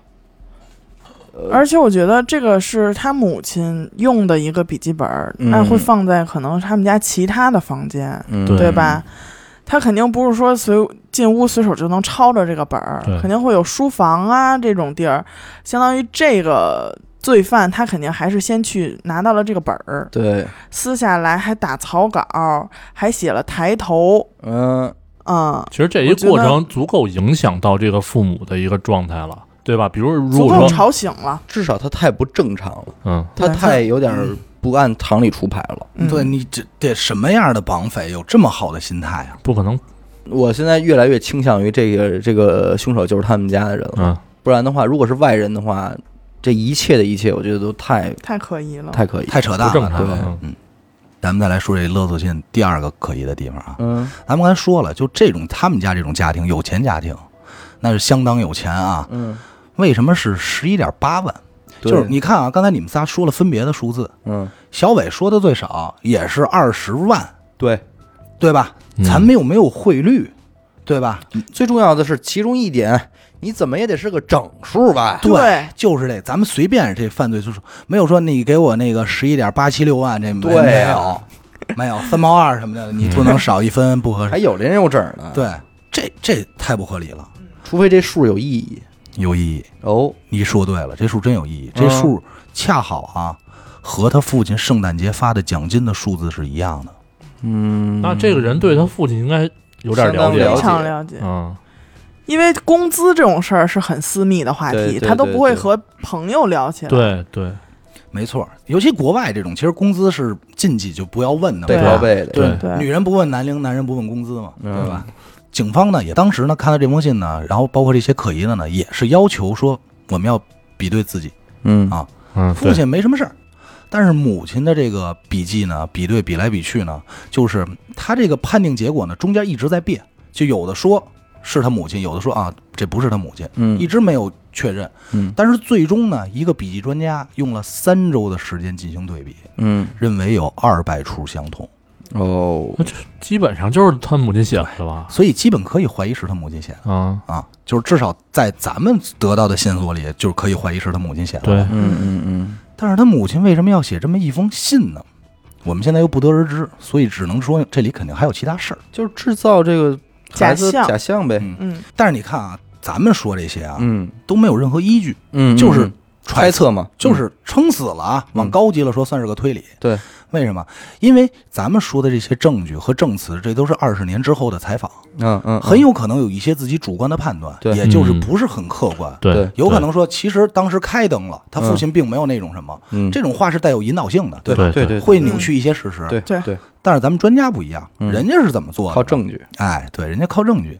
而且我觉得这个是他母亲用的一个笔记本那会放在可能他们家其他的房间，嗯，对。对吧？他肯定不是说随进屋随手就能抄着这个本儿，肯定会有书房啊这种地儿，相当于这个罪犯他肯定还是先去拿到了这个本儿，对，撕下来还打草稿，还写了抬头，嗯，嗯，其实这一过程足够影响到这个父母的一个状态了，对吧？比如如果说，吵醒了，至少他太不正常了，嗯，他太有点不按常理出牌了。嗯、对你这得什么样的绑匪有这么好的心态啊？不可能，我现在越来越倾向于这个这个凶手就是他们家的人了，嗯，不然的话，如果是外人的话，这一切的一切，我觉得都太太可疑了，太可疑。太扯淡了。不正常对，嗯。咱们再来说这勒索信第二个可疑的地方啊，嗯。咱们刚才说了，就这种他们家这种家庭，有钱家庭，那是相当有钱啊。嗯，为什么是十一点八万？就是你看啊，刚才你们仨说了分别的数字，嗯，小伟说的最少也是二十万，对，对吧？嗯咱们又没有汇率，对吧？最重要的是其中一点，你怎么也得是个整数吧？对就是这，咱们随便这犯罪数没有说你给我那个十一点八七六万，这没有，没有三毛二什么的，你不能少一分不合适。还有零有整呢。，对，这这太不合理了，除非这数有意义。有意义。哦，你说对了，这数真有意义，嗯这数恰好啊，和他父亲圣诞节发的奖金的数字是一样的。嗯，那这个人对他父亲应该有点了解非常了解。嗯，因为工资这种事儿是很私密的话题，对对他都不会和朋友聊起来。对对，没错，尤其国外这种，其实工资是禁忌，就不要问的嘛，背对靠背的。对对女人不问男龄，男人不问工资嘛，嗯对吧？警方呢也当时呢看到这封信呢，然后包括这些可疑的呢，也是要求说我们要比对自己，嗯。啊嗯，父亲没什么事儿。但是母亲的这个笔记呢，比对比来比去呢，就是他这个判定结果呢，中间一直在变，就有的说是他母亲，有的说啊这不是他母亲，嗯。一直没有确认。嗯。但是最终呢，一个笔记专家用了三周的时间进行对比，嗯。认为有二百处相同，哦，那这基本上就是他母亲写的吧？所以基本可以怀疑是他母亲写的啊，啊，就是至少在咱们得到的线索里，就是可以怀疑是他母亲写的。对，嗯嗯嗯但是他母亲为什么要写这么一封信呢？我们现在又不得而知，所以只能说这里肯定还有其他事儿。就是制造这个假象假象呗。嗯嗯，但是你看啊，咱们说这些啊，嗯都没有任何依据，嗯，就是嗯猜测嘛，就是撑死了啊。往高级了说，算是个推理。对，为什么？因为咱们说的这些证据和证词，这都是二十年之后的采访，嗯嗯，很有可能有一些自己主观的判断，对也就是嗯不是很客观。对对，有可能说，其实当时开灯了，他父亲并没有那种什么，嗯这种话是带有引导性的，吧？对对对会扭曲一些事实。对对对，但是咱们专家不一样，嗯人家是怎么做的？靠证据。哎，对，人家靠证据。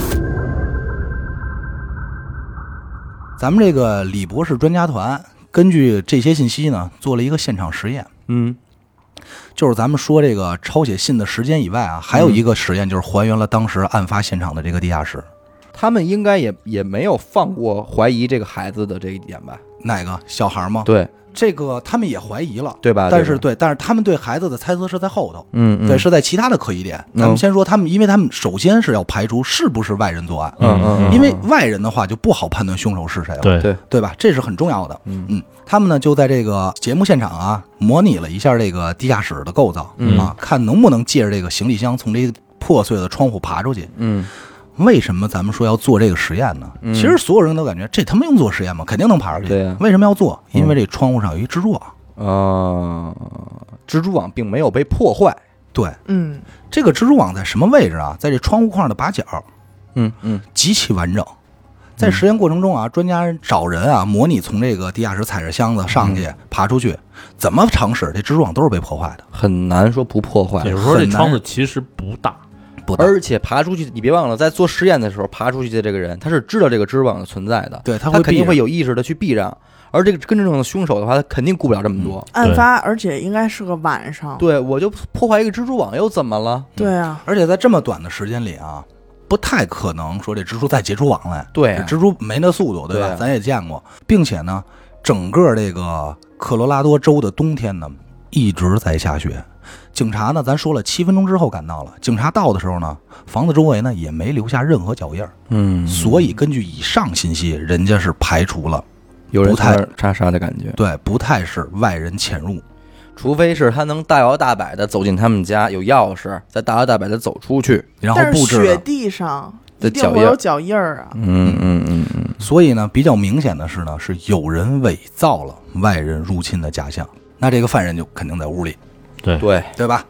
咱们这个李博士专家团根据这些信息呢，做了一个现场实验，嗯就是咱们说这个抄写信的时间以外啊，还有一个实验就是还原了当时案发现场的这个地下室。他们应该也也没有放过怀疑这个孩子的这一点吧？哪个小孩吗？对这个他们也怀疑了，对吧？但是对，但是他们对孩子的猜测是在后头，嗯嗯对，是在其他的可疑点。咱们嗯先说他们，因为他们首先是要排除是不是外人作案，嗯嗯嗯，因为外人的话就不好判断凶手是谁了，对对对吧？这是很重要的。嗯嗯，他们呢就在这个节目现场啊，模拟了一下这个地下室的构造、嗯啊，看能不能借着这个行李箱从这破碎的窗户爬出去。嗯为什么咱们说要做这个实验呢？嗯其实所有人都感觉这他妈用做实验吗？肯定能爬出去。对呀为什么要做？嗯因为这窗户上有一蜘蛛网。啊，蜘蛛网并没有被破坏。对，嗯，这个蜘蛛网在什么位置啊？在这窗户框的把角，嗯嗯极其完整。在实验过程中啊，专家找人啊，模拟从这个地下室踩着箱子上去、爬出去，怎么尝试这蜘蛛网都是被破坏的。很难说不破坏也。就是说这窗子其实不大，而且爬出去，你别忘了，在做实验的时候，爬出去的这个人，他是知道这个蜘蛛网的存在的，对，他他肯定会有意识的去避让。而这个真正的凶手的话，他肯定顾不了这么多。案发而且应该是个晚上。对，我就破坏一个蜘蛛网又怎么了？对啊，而且在这么短的时间里啊，不太可能说这蜘蛛再结出网来。对啊蜘蛛没那速度，对吧？对啊咱也见过，并且呢，整个这个科罗拉多州的冬天呢一直在下雪。警察呢，咱说了，七分钟之后赶到了。警察到的时候呢，房子周围呢也没留下任何脚印儿，嗯所以根据以上信息，人家是排除了，有人不太插插杀的感觉，对，不太是外人潜入。除非是他能大摇大摆的走进他们家，有钥匙，再大摇大摆的走出去。然后但是雪布置了，地上的一定脚印儿会有脚印儿啊。嗯嗯嗯嗯，所以呢，比较明显的是呢，是有人伪造了外人入侵的假象，那这个犯人就肯定在屋里，对对，对吧？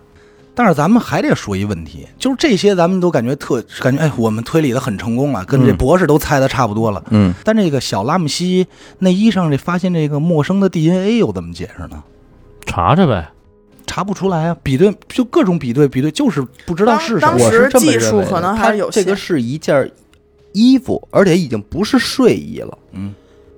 但是咱们还得说一问题，就是这些咱们都感觉特感觉，哎，我们推理的很成功了，跟这嗯博士都猜的差不多了。嗯，但这个小拉姆西内衣上这发现这个陌生的 DNA 又怎么解释呢？查查呗。查不出来啊，比对就各种比对比对，就是不知道是什么。当时我是这么技认为的术可能还是有限这个是一件衣服，而且已经不是睡衣了。嗯，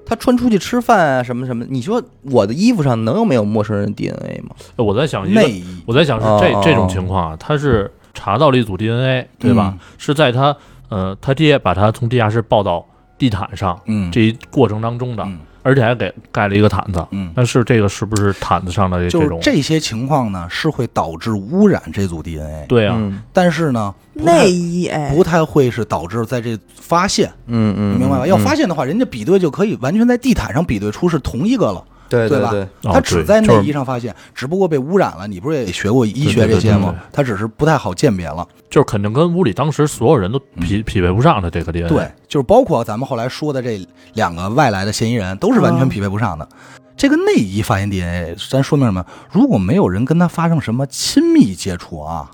他穿出去吃饭啊，什么什么，你说我的衣服上能有没有陌生人 DNA 吗？我在想一个内，衣。我在想是这这种情况啊，他是查到了一组 DNA，对吧？嗯？是在他呃他爹把他从地下室抱到地毯上嗯，这一过程当中的，嗯而且还给盖了一个毯子。嗯，但是这个是不是毯子上的这就是这种？这些情况呢，是会导致污染这组 DNA。对啊，嗯但是呢，不太内衣哎，不太会是导致在这发现，嗯嗯，你明白吧？嗯要发现的话，人家比对就可以完全在地毯上比对出是同一个了，对吧对对对，哦它只在内衣上发现，只不过被污染了。你不是也学过医学这些吗对对对对？它只是不太好鉴别了。就是肯定跟屋里当时所有人都匹匹配不上的这个 DNA。对，就是包括咱们后来说的这两个外来的嫌疑人，都是完全嗯匹配不上的。这个内衣发现 DNA，咱说明什么？如果没有人跟他发生什么亲密接触啊，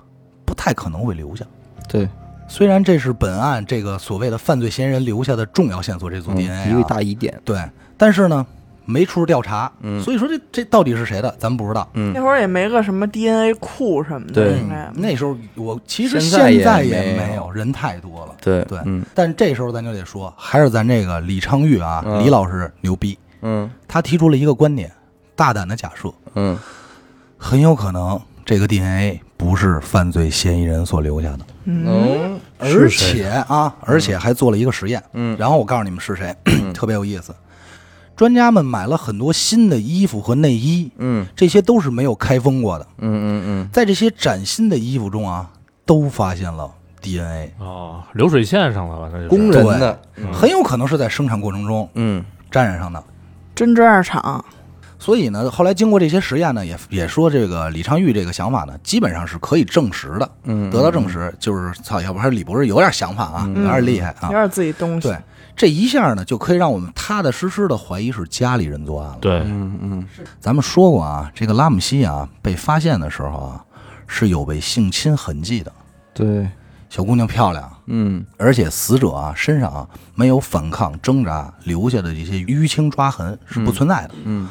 不太可能会留下。对，虽然这是本案这个所谓的犯罪嫌疑人留下的重要线索，这组 DNA 啊嗯一个大疑点，对，但是呢，没处调查，嗯。所以说这这到底是谁的，咱们不知道。嗯。那会儿也没个什么 DNA 库什么的，对。应该那时候我其实现在也没有，人太多了。对对嗯。但这时候咱就得说，还是咱这个李昌钰啊，嗯李老师牛逼，嗯。他提出了一个观点，大胆的假设，嗯。很有可能这个 DNA 不是犯罪嫌疑人所留下的，嗯，嗯而且啊，而且还做了一个实验，嗯。然后我告诉你们是谁，特别有意思。专家们买了很多新的衣服和内衣，嗯这些都是没有开封过的。嗯嗯嗯在这些崭新的衣服中啊，都发现了 DNA，哦，流水线上了吧？那就是工人的，嗯很有可能是在生产过程中嗯沾染上的。针织二厂，所以呢，后来经过这些实验呢，也也说这个李昌钰这个想法呢，基本上是可以证实的，嗯，得到证实。就是操，要不然李博士有点想法啊，有点厉害啊有。点自己东西。对，这一下呢，就可以让我们踏踏实实的怀疑是家里人作案了。对，嗯嗯咱们说过啊，这个拉姆西啊被发现的时候啊，是有被性侵痕迹的。对，小姑娘漂亮，嗯而且死者啊身上啊没有反抗挣扎留下的这些淤青抓痕是不存在的，嗯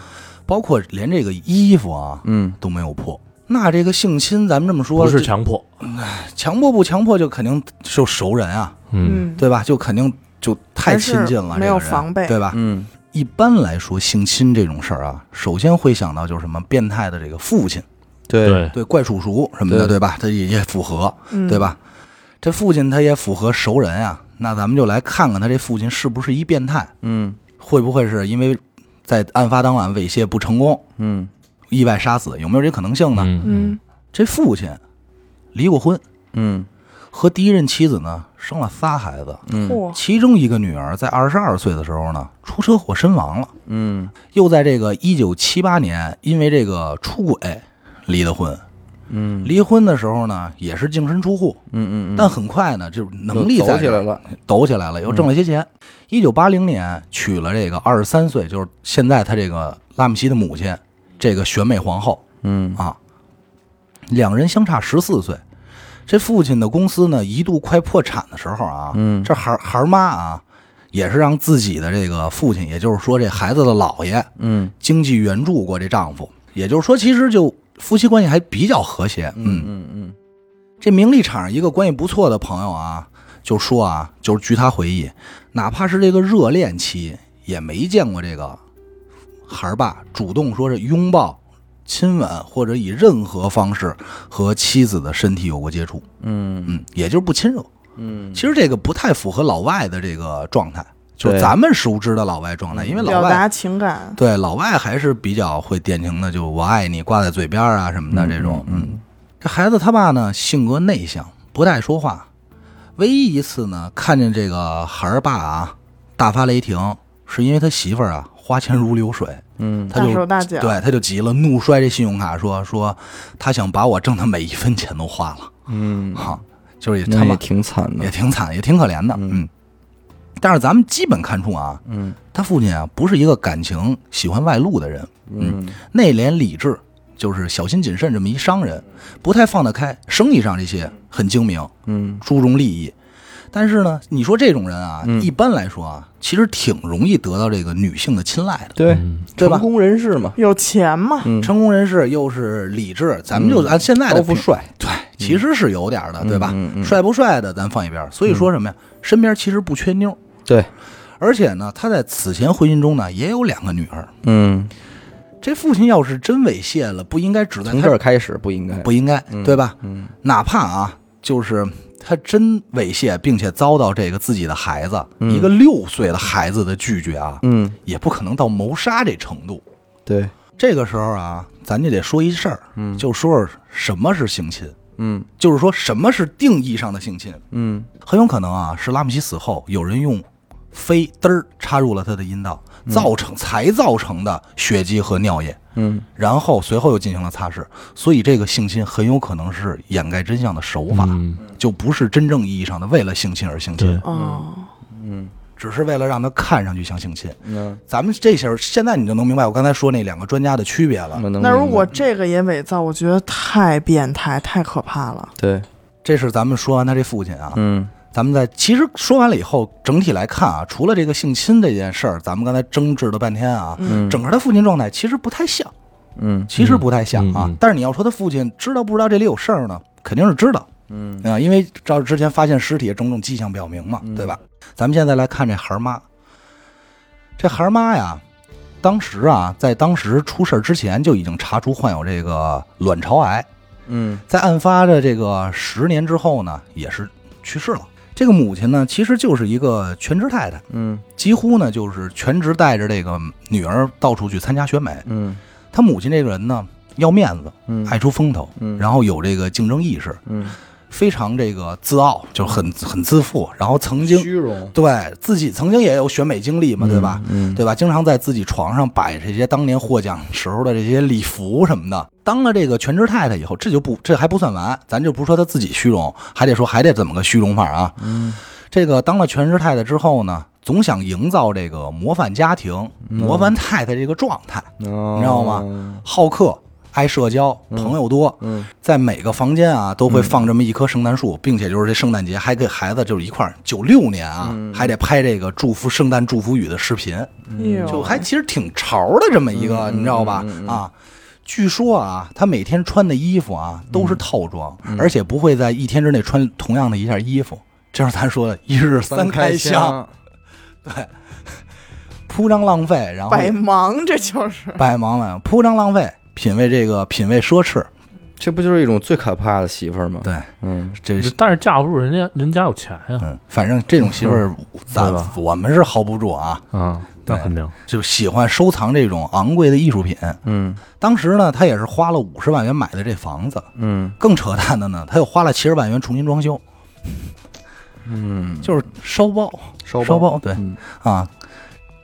包括连这个衣服啊嗯都没有破。那这个性侵，咱们这么说，不是强迫。强迫不强迫，就肯定就熟人啊，嗯，嗯，对吧？就肯定就太亲近了，没有人防备对吧？嗯一般来说，性侵这种事儿啊，首先会想到就是什么变态的这个父亲，对对，怪叔叔什么的，对对吧？他也也符合，嗯对？吧？这父亲他也符合熟人啊，那咱们就来看看他这父亲是不是一变态，嗯会不会是因为在案发当晚猥亵不成功，嗯。意外杀死，有没有这可能性呢？嗯。嗯。这父亲离过婚，嗯。和第一任妻子呢生了仨孩子，嗯，其中一个女儿在二十二岁的时候呢出车祸身亡了，嗯。又在这个一九七八年因为这个出轨离的婚。嗯。离婚的时候呢也是净身出户，嗯嗯，但很快呢就是能力走在这儿起来了，抖起来了，又挣了些钱。一九八零年娶了这个二十三岁，就是现在他这个拉姆西的母亲，这个选美皇后。嗯。啊，两人相差十四岁。这父亲的公司呢一度快破产的时候啊，嗯。这孩孩妈啊，也是让自己的这个父亲，也就是说这孩子的姥爷嗯。经济援助过这丈夫，也就是说其实就夫妻关系还比较和谐，嗯嗯。嗯这名利场上一个关系不错的朋友啊，就说啊，就是据他回忆，哪怕是这个热恋期，也没见过这个孩儿爸主动说是拥抱、亲吻或者以任何方式和妻子的身体有过接触，嗯。嗯，也就是不亲热。嗯。其实这个不太符合老外的这个状态，就是咱们熟知的老外状态，因为老外表达情感，对老外还是比较会典型的，就我爱你挂在嘴边啊什么的这种，嗯嗯。这孩子他爸呢，性格内向，不太说话。唯一一次呢，看见这个孩儿爸啊大发雷霆，是因为他媳妇儿啊花钱如流水，嗯他就大手大脚，对他就急了，怒摔这信用卡说，说他想把我挣的每一分钱都花了，嗯，哈，就是也他妈也挺惨的也，挺惨，也挺可怜的，嗯嗯。但是咱们基本看出啊，嗯他父亲啊不是一个感情喜欢外露的人，嗯内敛理智，就是小心谨慎这么一商人，不太放得开，生意上这些很精明，嗯注重利益。但是呢，你说这种人啊，嗯一般来说啊，其实挺容易得到这个女性的青睐的，对，嗯对吧成？功人士嘛，有钱嘛，嗯，成功人士又是理智，咱们就嗯按现在的评，高富帅，对，其实是有点的，对吧？嗯嗯嗯帅不帅的咱放一边，所以说什么呀？身边其实不缺妞，对，而且呢，他在此前婚姻中呢也有两个女儿。嗯，这父亲要是真猥亵了，不应该只在他从这儿开始不应该，不应该，嗯对吧？嗯。哪怕啊，就是他真猥亵，并且遭到这个自己的孩子、嗯。一个六岁的孩子的拒绝啊，嗯，也不可能到谋杀这程度。对，这个时候啊，咱就得说一事儿，嗯。就说说什么是性侵，嗯。就是说什么是定义上的性侵。嗯。很有可能啊，是拉姆西死后有人用飞嘚儿插入了他的阴道，造成才造成的血迹和尿液。嗯然后随后又进行了擦拭，所以这个性侵很有可能是掩盖真相的手法，嗯，就不是真正意义上的为了性侵而性侵对，哦，嗯只是为了让他看上去像性侵。嗯，咱们这些现在你就能明白我刚才说那两个专家的区别了。我能那如果明白这个也伪造，我觉得太变态，太可怕了。对，这是咱们说完他这父亲啊，嗯咱们在其实说完了以后，整体来看啊，除了这个性侵这件事儿，咱们刚才争执了半天啊，嗯整个他父亲状态其实不太像，嗯其实不太像啊。嗯嗯但是你要说他父亲知道不知道这里有事儿呢，肯定是知道。嗯啊，因为照之前发现尸体种种迹象表明嘛，对吧？咱们现在来看这孩儿妈，这孩儿妈呀，当时啊，在当时出事儿之前就已经查出患有这个卵巢癌，嗯在案发的这个十年之后呢，也是去世了。这个母亲呢，其实就是一个全职太太，嗯。几乎呢就是全职带着这个女儿到处去参加选美。嗯。她母亲这个人呢，要面子，嗯。爱出风头，嗯。然后有这个竞争意识，嗯，非常这个自傲，就很很自负，然后曾经虚荣对自己曾经也有选美经历嘛，对吧？嗯对吧？经常在自己床上摆这些当年获奖时候的这些礼服什么的。当了这个全职太太以后，这就不这还不算完，咱就不说她自己虚荣，还得说还得怎么个虚荣法啊？嗯这个当了全职太太之后呢，总想营造这个模范家庭、模范太太这个状态，你你知道吗？好客。爱社交，朋友多，嗯。在每个房间啊都会放这么一棵圣诞树，并且就是这圣诞节还给孩子就是一块儿九六年啊，嗯。还得拍这个祝福圣诞祝福语的视频，就还其实挺潮的这么一个，嗯你知道吧？嗯嗯嗯。啊，据说啊，他每天穿的衣服啊都是套装，嗯。而且不会在一天之内穿同样的一件衣服。这是咱说的一日三开箱，，对，铺张浪费，然后百忙，这就是。百忙了，铺张浪费，品味这个品味奢侈，这不就是一种最可怕的媳妇儿吗？对，嗯。这但是架不住人家人家有钱呀，嗯，反正这种媳妇儿，咱我们是 hold 不住啊，嗯，那对肯定，就喜欢收藏这种昂贵的艺术品。嗯。当时呢，他也是花了五十万元买的这房子。嗯。更扯淡的呢，他又花了七十万元重新装修，嗯，就是烧包烧烧包，对。嗯。啊，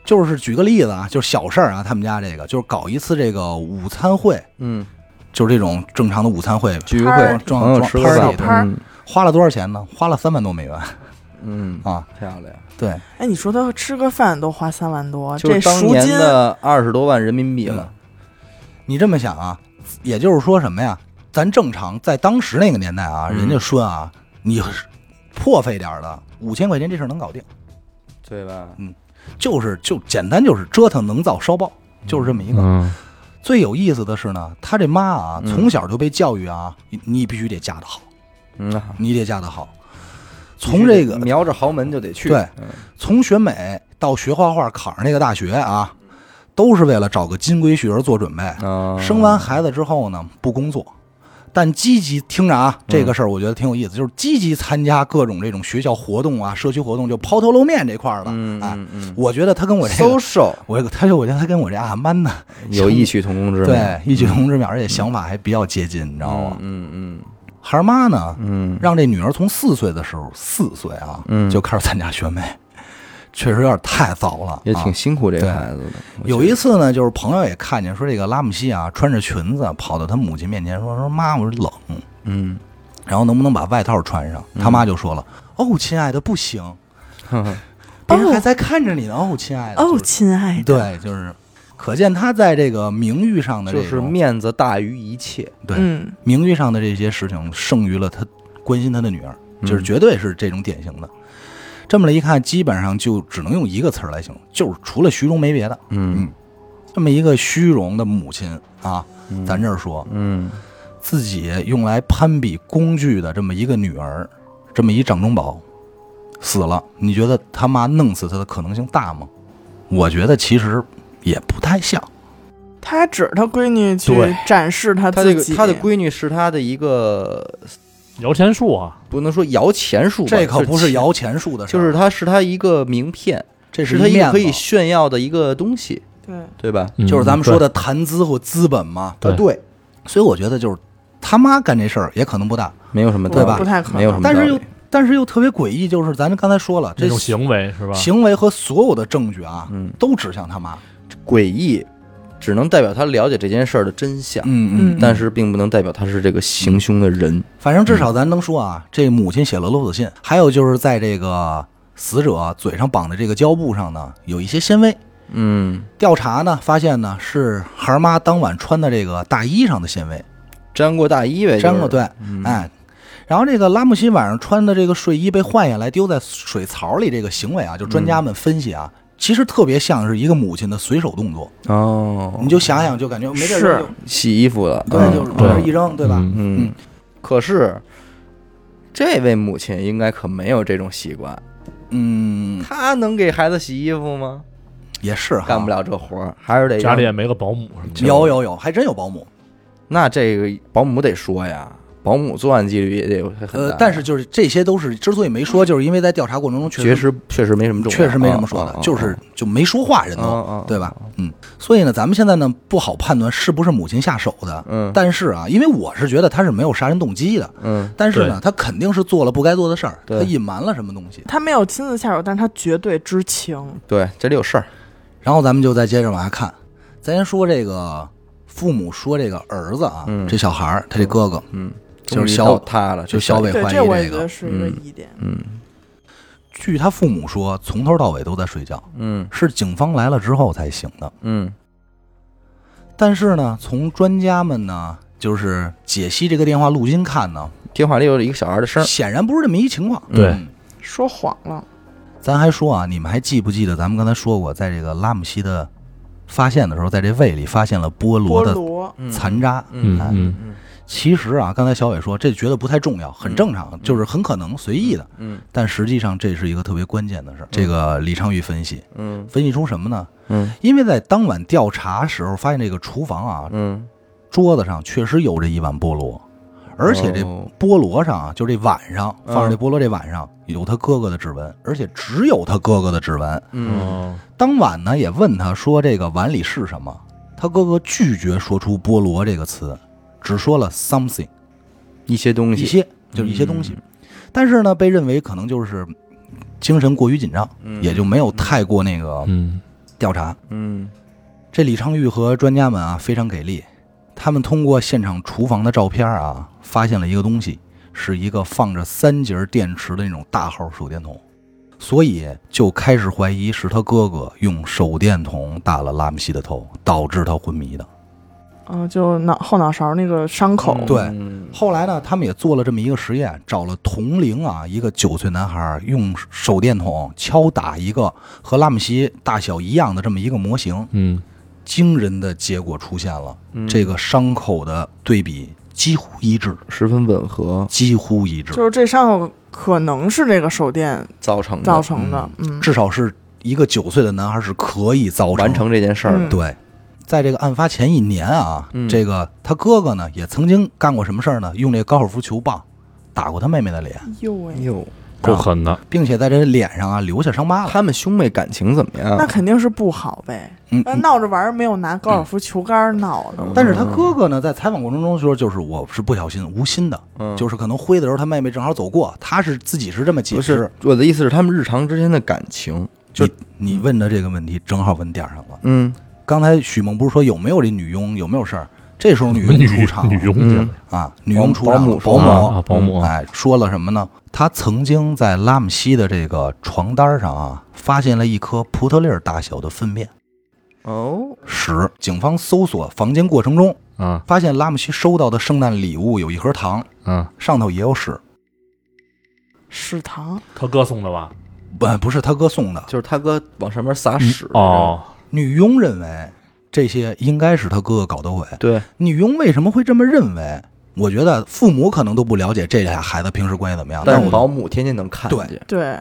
就是举个例子啊，就是小事儿啊，他们家这个就是搞一次这个午餐会，嗯，就是这种正常的午餐会，聚个会，装朋友装吃个嗯。花了多少钱呢？花了三万多美元嗯，啊，漂亮，对，哎，你说他吃个饭都花三万多，这赎金当年的二十多万人民币了，你这么想啊，也就是说什么呀？咱正常在当时那个年代啊，嗯。人家说啊，你破费点儿的五千块钱这事儿能搞定，对吧？就是就简单就是折腾能造烧爆，就是这么一个。嗯最有意思的是呢，他这妈啊，嗯从小就被教育啊，你你必须得嫁得好，嗯，你得嫁得好。从这个瞄着豪门就得去，对嗯从选美到学画画，考上那个大学啊，都是为了找个金龟婿而做准备。啊，生完孩子之后呢，不工作，但积极听着啊，这个事儿我觉得挺有意思，就是积极参加各种这种学校活动啊、社区活动，就抛头露面这块儿的。嗯哎，嗯嗯我觉得他跟我这个，，social 我他就我觉得他跟我这阿曼呢 [laughs] 有异曲同工之妙，对异曲同工之妙，而且想法还比较接近，你知道吗？嗯嗯孩儿妈呢，嗯让这女儿从四岁的时候，四岁啊，嗯就开始参加选美，确实有点太早了，也啊挺辛苦这个孩子的。有一次呢，就是朋友也看见说这个拉姆西啊穿着裙子跑到他母亲面前说说妈，我说冷，嗯，然后能不能把外套穿上？他妈就说了，哦，亲爱的，不行，呵 [laughs] 呵别人还在看着你呢，哦，亲爱的，哦，亲爱的，对，就是可见他在这个名誉上的就是面子大于一切，对嗯，名誉上的这些事情胜于了他关心他的女儿，就是嗯绝对是这种典型的。这么来一看，基本上就只能用一个词儿来形容，就是除了虚荣没别的。嗯这么一个虚荣的母亲啊，嗯咱这儿说嗯自己用来攀比工具的这么一个女儿，这么一掌中宝死了，你觉得他妈弄死他的可能性大吗？我觉得其实也不太像。他还指他闺女去对展示他他这自己，个他的闺女是他的一个摇钱树啊，不能说摇钱树吧，这可不是摇，钱树的事儿，就是它是它一个名片，这是它一个可以子。炫耀的一个东西，对，对吧？嗯就是咱们说的谈资或资本嘛。对。对，所以我觉得就是他妈干这事儿也可能不大，没有什么道理对吧？不太可能。没有什么道理，但是又但是又特别诡异，就是咱刚才说了，这这种行为是吧？行为和所有的证据啊，嗯，都指向他妈。诡异只能代表他了解这件事儿的真相，嗯嗯但是并不能代表他是这个行凶的人。反正至少咱能说啊，这母亲写了勒索信，还有就是在这个死者嘴上绑的这个胶布上呢，有一些纤维。嗯，调查呢，发现呢是孩儿妈当晚穿的这个大衣上的纤维，粘过大衣呗，粘过对，嗯哎。然后这个拉姆西晚上穿的这个睡衣被换下来丢在水槽里，这个行为啊，就专家们分析啊，其实特别像是一个母亲的随手动作。哦，你就想想，就感觉没地儿洗衣服了，对，嗯就是往这儿一扔，对吧？嗯，可是这位母亲应该可没有这种习惯，嗯，她能给孩子洗衣服吗？也是干不。了这活儿，还是得家里也没个保姆什么的。有有有，还真有保姆。那这个保姆得说呀，保姆作案几率也得有很大呃，但是就是这些都是之所以没说，就是因为在调查过程中确确实实确实没什么重要，确实没什么说的啊，就是就没说话人啊啊都，啊对吧？嗯，所以呢，咱们现在呢不好判断是不是母亲下手的，嗯但是啊，因为我是觉得他是没有杀人动机的，嗯但是呢，他肯定是做了不该做的事儿，他隐瞒了什么东西。他没有亲自下手，但是他绝对知情。对，这里有事儿，然后咱们就再接着往下看，咱先说这个父母说这个儿子啊，嗯这小孩儿，他这哥哥嗯，就是小到他了，就小伟对，怀疑这我也这个觉得是一个嗯疑点。嗯据他父母说，从头到尾都在睡觉，嗯是警方来了之后才醒的。嗯但是呢，从专家们呢，就是解析这个电话录音看呢，电话里有一个小孩的声儿，显然不是这么一情况。对嗯说谎了，咱还说啊，你们还记不记得咱们刚才说过，在这个拉姆西的发现的时候，在这胃里发现了菠萝的残渣。哎嗯嗯其实啊，刚才小伟说这觉得不太重要，很正常，就是很可能随意的。嗯但实际上这是一个特别关键的事儿。这个李昌钰分析。嗯。分析出什么呢？嗯。因为在当晚调查时候，发现这个厨房啊，嗯，桌子上确实有这一碗菠萝，而且这哦菠萝上啊，就这碗上嗯。放着这菠萝这碗上有他哥哥的指纹，而且只有他哥哥的指纹。嗯。哦当晚呢，也问他说这个碗里是什么，他哥哥拒绝说出菠萝这个词，只说了 something 一些东西，一些，就是一些东西。嗯但是呢，被认为可能就是精神过于紧张，嗯。也就没有太过那个嗯。调查。嗯。这李昌钰和专家们啊非常给力，他们通过现场厨房的照片啊，发现了一个东西，是一个放着三节电池的那种大号手电筒，所以就开始怀疑是他哥哥用手电筒打了拉姆西的头，导致他昏迷的。嗯，就脑后脑勺那个伤口，对。嗯后来呢，他们也做了这么一个实验，找了同龄啊一个九岁男孩，用手电筒敲打一个和拉姆西大小一样的这么一个模型，嗯。惊人的结果出现了。嗯。这个伤口的对比几乎一致，十分吻合。几乎一致，就是这伤口可能是这个手电造成的。造成的。嗯，至少是一个九岁的男孩是可以造成。完成这件事儿。的嗯，对。在这个案发前一年啊，嗯这个他哥哥呢也曾经干过什么事儿呢？用这个高尔夫球棒打过他妹妹的脸，哟喂，哟，够狠的。并且在这脸上啊留下伤疤了。他们兄妹感情怎么样？那肯定是不好呗。嗯，那嗯闹着玩儿没有拿高尔夫球杆闹的。但是他哥哥呢，在采访过程中说，就是我是不小心、无心的，嗯就是可能挥的时候他妹妹正好走过，他是自己是这么解释不是。我的意思是他们日常之间的感情，就你问的这个问题正好问点儿上了。嗯刚才许梦不是说有没有这女佣有没有事儿？这时候女佣出场了女佣啊，女佣出保场了，保姆保姆啊，哎说了什么呢？她曾经在拉姆西的这个床单上啊，发现了一颗葡萄粒儿大小的粪便哦，屎。警方搜索房间过程中，啊发现拉姆西收到的圣诞礼物有一盒糖，嗯，上头也有屎。屎糖，他哥送的吧？不，不是他哥送的。就是他哥往上面撒屎哦，女佣认为这些应该是他哥哥搞的鬼。对，女佣为什么会这么认为？我觉得父母可能都不了解这俩孩子平时关系怎么样。但是我保姆天天能看对见，对，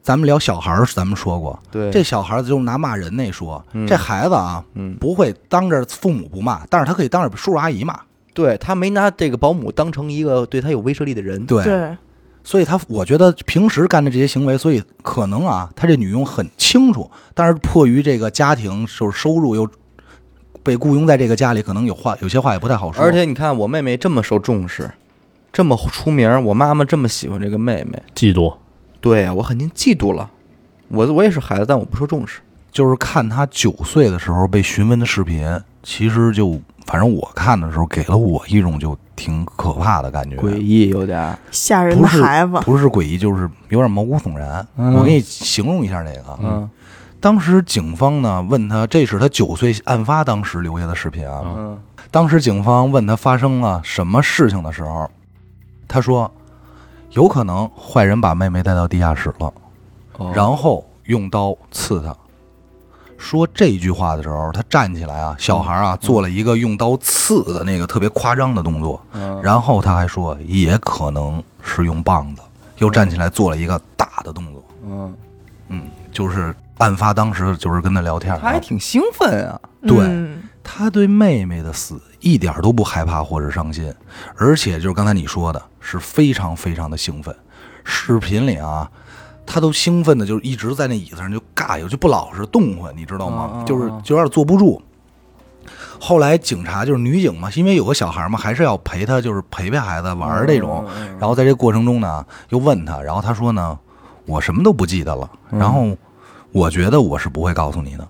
咱们聊小孩儿，咱们说过，对，这小孩子就是拿骂人那说，嗯。这孩子啊嗯，不会当着父母不骂，但是他可以当着叔叔阿姨骂。对他没拿这个保姆当成一个对他有威慑力的人，对，对，所以他我觉得平时干的这些行为，所以可能啊，他这女佣很清楚，但是迫于这个家庭就是收入又被雇佣在这个家里，可能有话有些话也不太好说。而且你看我妹妹这么受重视，这么出名，我妈妈这么喜欢这个妹妹，嫉妒，对呀，我肯定嫉妒了。我我也是孩子，但我不受重视。就是看他九岁的时候被询问的视频，其实就反正我看的时候，给了我一种就挺可怕的感觉。诡异有点，吓人的孩子，不是诡异，就是有点毛骨悚然。嗯我给你形容一下这个。嗯当时警方呢问他，这是他九岁案发当时留下的视频啊。嗯当时警方问他发生了什么事情的时候，他说有可能坏人把妹妹带到地下室了，哦然后用刀刺她。说这句话的时候，他站起来啊，小孩啊做了一个用刀刺的那个特别夸张的动作，嗯然后他还说也可能是用棒子，又站起来做了一个大的动作。嗯，嗯，就是案发当时就是跟他聊天啊，他还挺兴奋啊。对嗯他对妹妹的死一点都不害怕或者伤心，而且就是刚才你说的，是非常非常的兴奋。视频里啊，他都兴奋的，就是一直在那椅子上就尬悠，就不老实动换，你知道吗？就是嗯就有点坐不住。后来警察就是女警嘛，因为有个小孩嘛，还是要陪他，就是陪陪孩子玩儿这种。嗯，然后在这过程中呢，又问他，然后他说呢，我什么都不记得了，嗯然后我觉得我是不会告诉你的。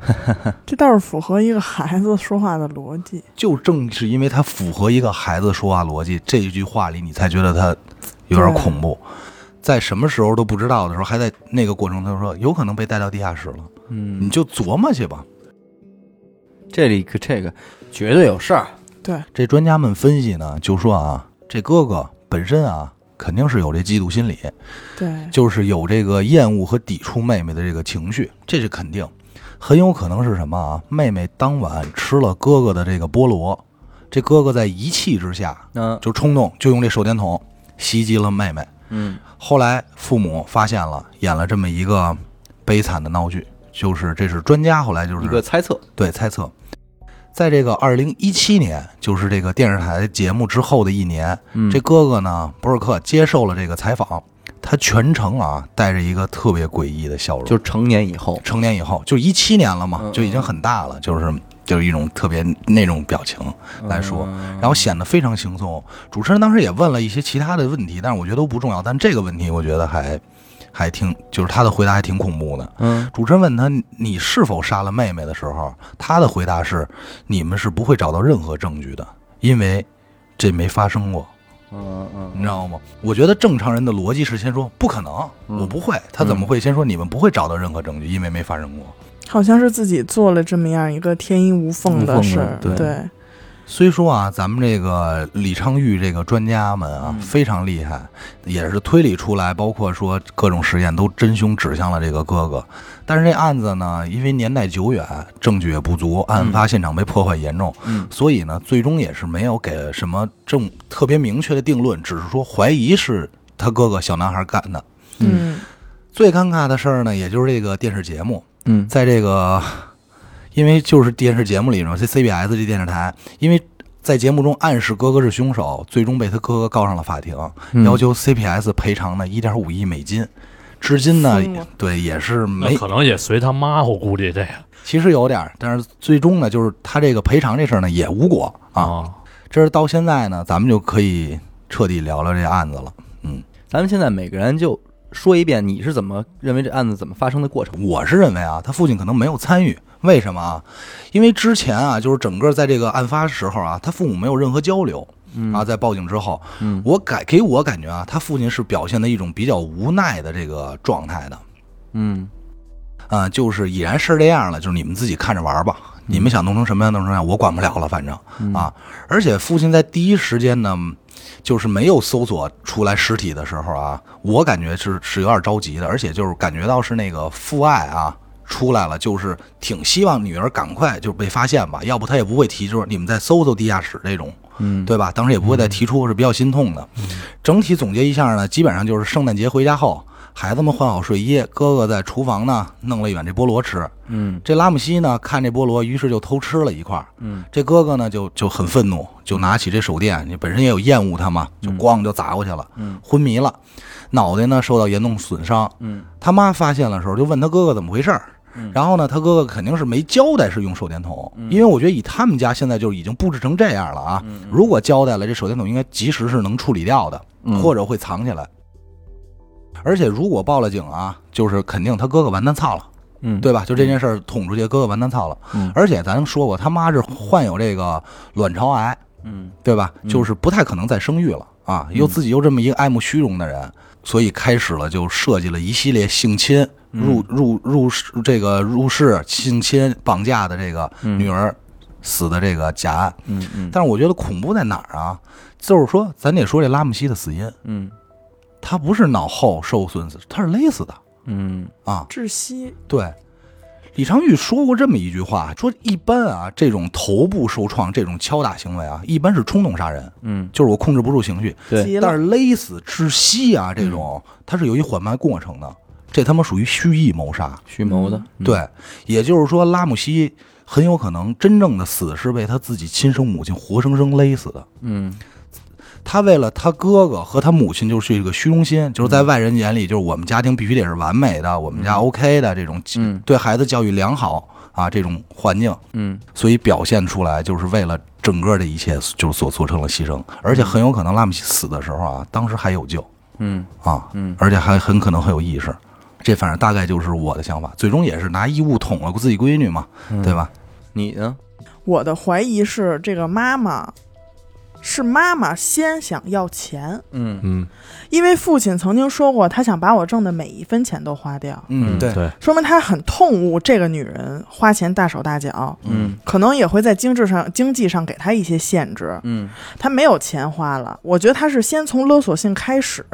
[laughs] 这倒是符合一个孩子说话的逻辑。就正是因为他符合一个孩子说话逻辑，这一句话里你才觉得他有点恐怖。在什么时候都不知道的时候，还在那个过程，他说有可能被带到地下室了，嗯你，就琢磨去吧。这里可这个绝对有事儿。对，这专家们分析呢，就说啊，这哥哥本身啊，肯定是有这嫉妒心理，对，就是有这个厌恶和抵触妹妹的这个情绪，这是肯定。很有可能是什么啊？妹妹当晚吃了哥哥的这个菠萝，这哥哥在一气之下嗯就冲动，就用这手电筒袭击了妹妹。嗯。后来父母发现了，演了这么一个悲惨的闹剧，就是这是专家后来就是一个猜测。对猜测，在这个二零一七年，就是这个电视台节目之后的一年，嗯。这哥哥呢，博尔克接受了这个采访，他全程啊带着一个特别诡异的笑容，就成年以后，成年以后，就一七年了嘛，嗯。就已经很大了，就是就是一种特别那种表情来说，嗯然后显得非常轻松。主持人当时也问了一些其他的问题，但是我觉得都不重要，但这个问题我觉得还还挺，就是他的回答还挺恐怖的。嗯主持人问他你是否杀了妹妹的时候，他的回答是：你们是不会找到任何证据的，因为这没发生过。嗯嗯，你知道吗？我觉得正常人的逻辑是先说不可能，嗯我不会。他怎么会先说你们不会找到任何证据，因为没发生过？好像是自己做了这么样一个天衣无缝的的事儿。对对，虽说啊，咱们这个李昌钰这个专家们啊、嗯非常厉害，也是推理出来，包括说各种实验都真凶指向了这个哥哥。但是这案子呢，因为年代久远，证据也不足，案发现场被破坏严重，嗯所以呢，最终也是没有给什么正特别明确的定论，只是说怀疑是他哥哥小男孩干的。嗯最尴尬的事儿呢，也就是这个电视节目，嗯在这个，因为就是电视节目里头，这 CBS 这电视台，因为在节目中暗示哥哥是凶手，最终被他哥哥告上了法庭，嗯要求 CPS 赔偿呢一点五亿美金。至今呢对，也是那没，可能也随他妈，我估计这个其实有点儿，但是最终呢，就是他这个赔偿这事儿呢也无果啊。啊，这是到现在呢，咱们就可以彻底聊聊这案子了。嗯，咱们现在每个人就说一遍，你是怎么认为这案子怎么发生的过程？我是认为啊，他父亲可能没有参与，为什么啊？因为之前啊，就是整个在这个案发时候啊，他父母没有任何交流嗯。啊，在报警之后，嗯。我感给我感觉啊，他父亲是表现的一种比较无奈的这个状态的，嗯。啊，就是已然是这样了，就是你们自己看着玩吧，你们想弄成什么样弄成什么样，我管不了了，反正嗯。啊，而且父亲在第一时间呢，就是没有搜索出来尸体的时候啊，我感觉是是有点着急的，而且就是感觉到是那个父爱啊出来了，就是挺希望女儿赶快就被发现吧，要不他也不会提出你们再搜搜地下室这种。嗯，对吧？当时也不会再提出，是比较心痛的。整体总结一下呢，基本上就是圣诞节回家后，孩子们换好睡衣，哥哥在厨房呢弄了一碗这菠萝吃。嗯。这拉姆西呢看这菠萝，于是就偷吃了一块儿。嗯。这哥哥呢就就很愤怒，就拿起这手电，你本身也有厌恶他嘛，就咣就砸过去了，嗯。昏迷了，脑袋呢受到严重损伤。嗯。他妈发现的时候就问他哥哥怎么回事儿，嗯。然后呢，他哥哥肯定是没交代是用手电筒，嗯。因为我觉得以他们家现在就已经布置成这样了啊。嗯。如果交代了，这手电筒应该及时是能处理掉的，嗯。或者会藏起来。而且如果报了警啊，就是肯定他哥哥完蛋操了，嗯，对吧？就这件事儿捅出去，哥哥完蛋操了。嗯而且咱说过，他妈是患有这个卵巢癌，嗯对吧？嗯就是不太可能再生育了啊，又自己又这么一个爱慕虚荣的人，所以开始了就设计了一系列性侵、入入入室这个入室性侵、绑架的这个嗯女儿死的这个假案。嗯嗯但是我觉得恐怖在哪儿啊？就是说，咱得说这拉姆西的死因，嗯他不是脑后受损死，他是勒死的。嗯。啊。窒息，对，李昌钰说过这么一句话，说一般啊，这种头部受创、这种敲打行为啊，一般是冲动杀人，嗯，就是我控制不住情绪。对，急了，但是勒死、窒息啊，这种它是有一缓慢过程的，这他妈属于蓄意谋杀。蓄谋的，嗯，对，也就是说，拉姆西很有可能真正的死是被他自己亲生母亲活生生勒死的。嗯他为了他哥哥和他母亲，就是一个虚荣心，就是在外人眼里，就是我们家庭必须得是完美的，我们家 OK 的这种，嗯。对孩子教育良好啊这种环境，嗯。所以表现出来就是为了整个这一切，就是所做成了牺牲，而且很有可能拉姆西死的时候啊，当时还有救。嗯。啊，嗯。而且还很可能很有意识。这反正大概就是我的想法，最终也是拿衣物捅了自己闺女嘛，嗯。对吧？你呢？我的怀疑是这个妈妈是妈妈先想要钱，嗯。嗯。因为父亲曾经说过，他想把我挣的每一分钱都花掉，嗯，对，对，说明他很痛恶这个女人花钱大手大脚，嗯。可能也会在经济上经济上给他一些限制。嗯。他没有钱花了，我觉得他是先从勒索性开始，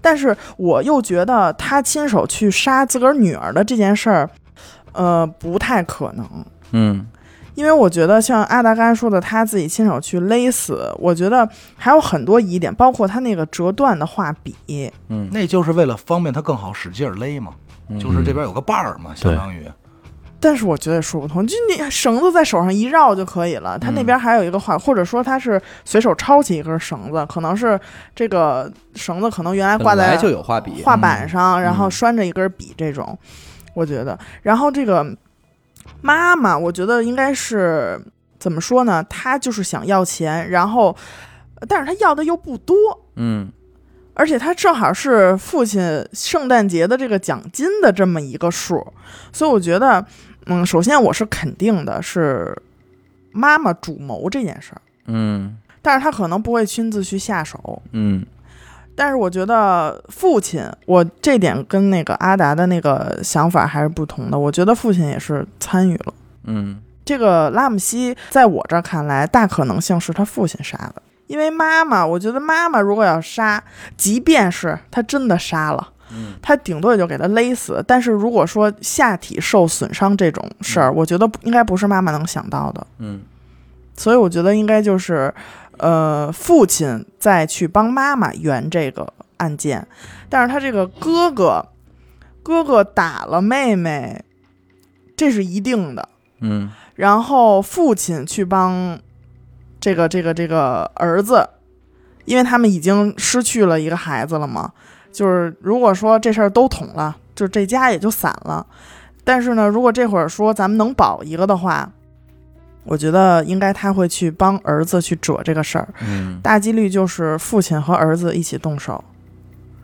但是我又觉得他亲手去杀自个儿女儿的这件事儿，呃，不太可能。嗯因为我觉得像阿达刚才说的，他自己亲手去勒死，我觉得还有很多疑点，包括他那个折断的画笔，嗯，那就是为了方便他更好使劲儿勒嘛，嗯。就是这边有个把儿嘛，相当于。但是我觉得说不通，就你绳子在手上一绕就可以了，他那边还有一个画，或者说他是随手抄起一根绳子，可能是这个绳子可能原来挂在就有画笔，画板上，然后嗯。拴着一根笔这种，我觉得。然后这个妈妈，我觉得应该是怎么说呢？她就是想要钱，然后但是她要的又不多，嗯而且她正好是父亲圣诞节的这个奖金的这么一个数，所以我觉得，嗯，首先我是肯定的是妈妈主谋这件事儿，嗯但是她可能不会亲自去下手。嗯但是我觉得父亲，我这点跟那个阿达的那个想法还是不同的。我觉得父亲也是参与了嗯这个拉姆西，在我这儿看来，大可能性是他父亲杀的。因为妈妈，我觉得妈妈如果要杀，即便是他真的杀了，嗯他顶多也就给他勒死。但是如果说下体受损伤这种事儿，我觉得应该不是妈妈能想到的。嗯所以我觉得应该就是，呃，父亲再去帮妈妈圆这个案件，但是他这个哥哥，哥哥打了妹妹，这是一定的。嗯然后父亲去帮这个这个这个儿子，因为他们已经失去了一个孩子了嘛，就是如果说这事儿都捅了，就这家也就散了。但是呢，如果这会儿说咱们能保一个的话，我觉得应该他会去帮儿子去扯这个事儿，嗯。大几率就是父亲和儿子一起动手。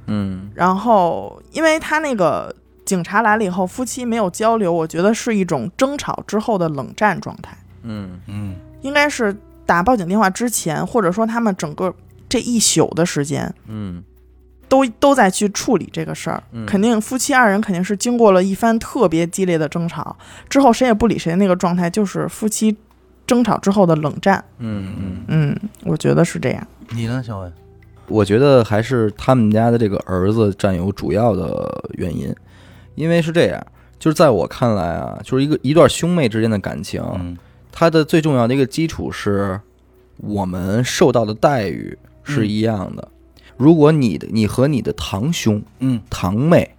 嗯。然后，因为他那个警察来了以后，夫妻没有交流，我觉得是一种争吵之后的冷战状态。嗯。嗯。应该是打报警电话之前，或者说他们整个这一宿的时间嗯。都都在去处理这个事儿。嗯。肯定夫妻二人肯定是经过了一番特别激烈的争吵之后，谁也不理谁的那个状态，就是夫妻争吵之后的冷战。嗯嗯，嗯，我觉得是这样。你呢，小伟？我觉得还是他们家的这个儿子占有主要的原因，因为是这样，就是在我看来啊，就是一个一段兄妹之间的感情，嗯它的最重要的一个基础是我们受到的待遇是一样的。如果你的你和你的堂兄、嗯堂妹，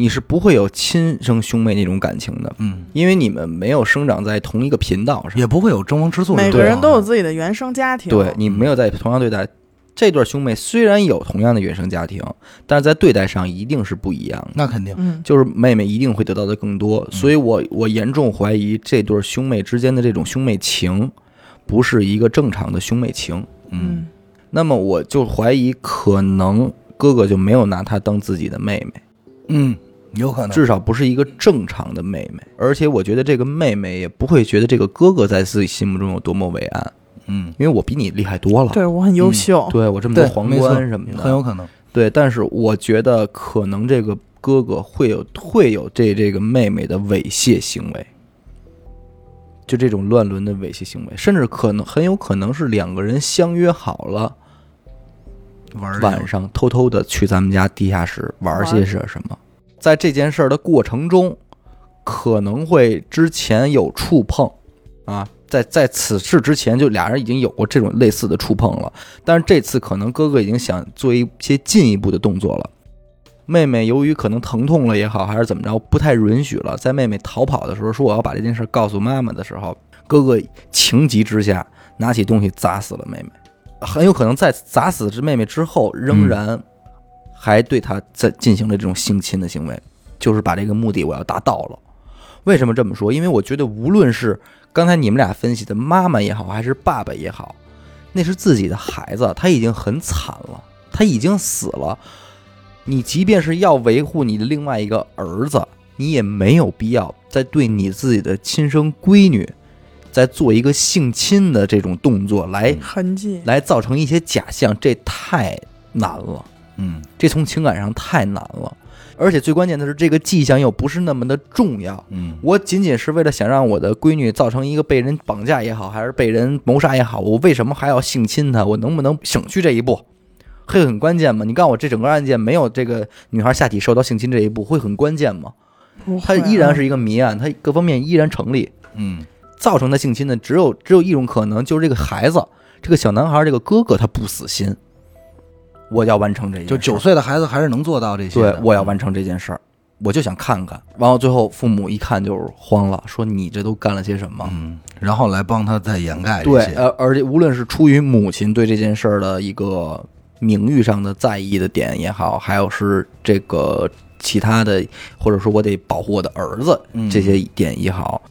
你是不会有亲生兄妹那种感情的，嗯，因为你们没有生长在同一个频道上，也不会有争风吃醋。每个人都有自己的原生家庭。对你没有在同样对待这对兄妹虽然有同样的原生家庭，但是在对待上一定是不一样的。那肯定，嗯，就是妹妹一定会得到的更多，所以我我严重怀疑这对兄妹之间的这种兄妹情，不是一个正常的兄妹情。嗯，那么我就怀疑，可能哥哥就没有拿她当自己的妹妹，嗯，有可能，至少不是一个正常的妹妹。而且我觉得这个妹妹也不会觉得这个哥哥在自己心目中有多么伟岸，嗯，因为我比你厉害多了。对我很优秀，对我这么多，皇冠什么的，很有可能，对，但是我觉得可能这个哥哥会有会有这这个妹妹的猥亵行为，就这种乱伦的猥亵行为，甚至可能很有可能是两个人相约好了，玩晚上偷偷的去咱们家地下室玩些什什么，在这件事儿的过程中，可能会之前有触碰啊。在在此事之前，就俩人已经有过这种类似的触碰了，但是这次可能哥哥已经想做一些进一步的动作了。妹妹由于可能疼痛了也好，还是怎么着，不太允许了。在妹妹逃跑的时候，说我要把这件事告诉妈妈的时候，哥哥情急之下拿起东西砸死了妹妹。很有可能在砸死这妹妹之后，仍然还对他在进行了这种性侵的行为，就是把这个目的我要达到了。为什么这么说？因为我觉得无论是刚才你们俩分析的妈妈也好，还是爸爸也好，那是自己的孩子，他已经很惨了，他已经死了。你即便是要维护你的另外一个儿子，你也没有必要再对你自己的亲生闺女，再做一个性侵的这种动作来痕迹，来造成一些假象，这太难了，嗯这从情感上太难了。而且最关键的是，这个迹象又不是那么的重要。嗯我仅仅是为了想让我的闺女造成一个被人绑架也好，还是被人谋杀也好，我为什么还要性侵她？我能不能省去这一步？会很关键吗？你告诉我，这整个案件没有这个女孩下体受到性侵这一步，会很关键吗？它依然是一个谜案，它各方面依然成立。嗯造成的性侵的只有只有一种可能，就是这个孩子，这个小男孩，这个哥哥他不死心，我要完成这件事就九岁的孩子还是能做到这些对，，我要完成这件事儿，我就想看看。完后最后父母一看就是慌了，说你这都干了些什么？嗯，然后来帮他再掩盖这对，些，呃，而且无论是出于母亲对这件事儿的一个名誉上的在意的点也好，还有是这个其他的，或者说我得保护我的儿子嗯。这些点也好，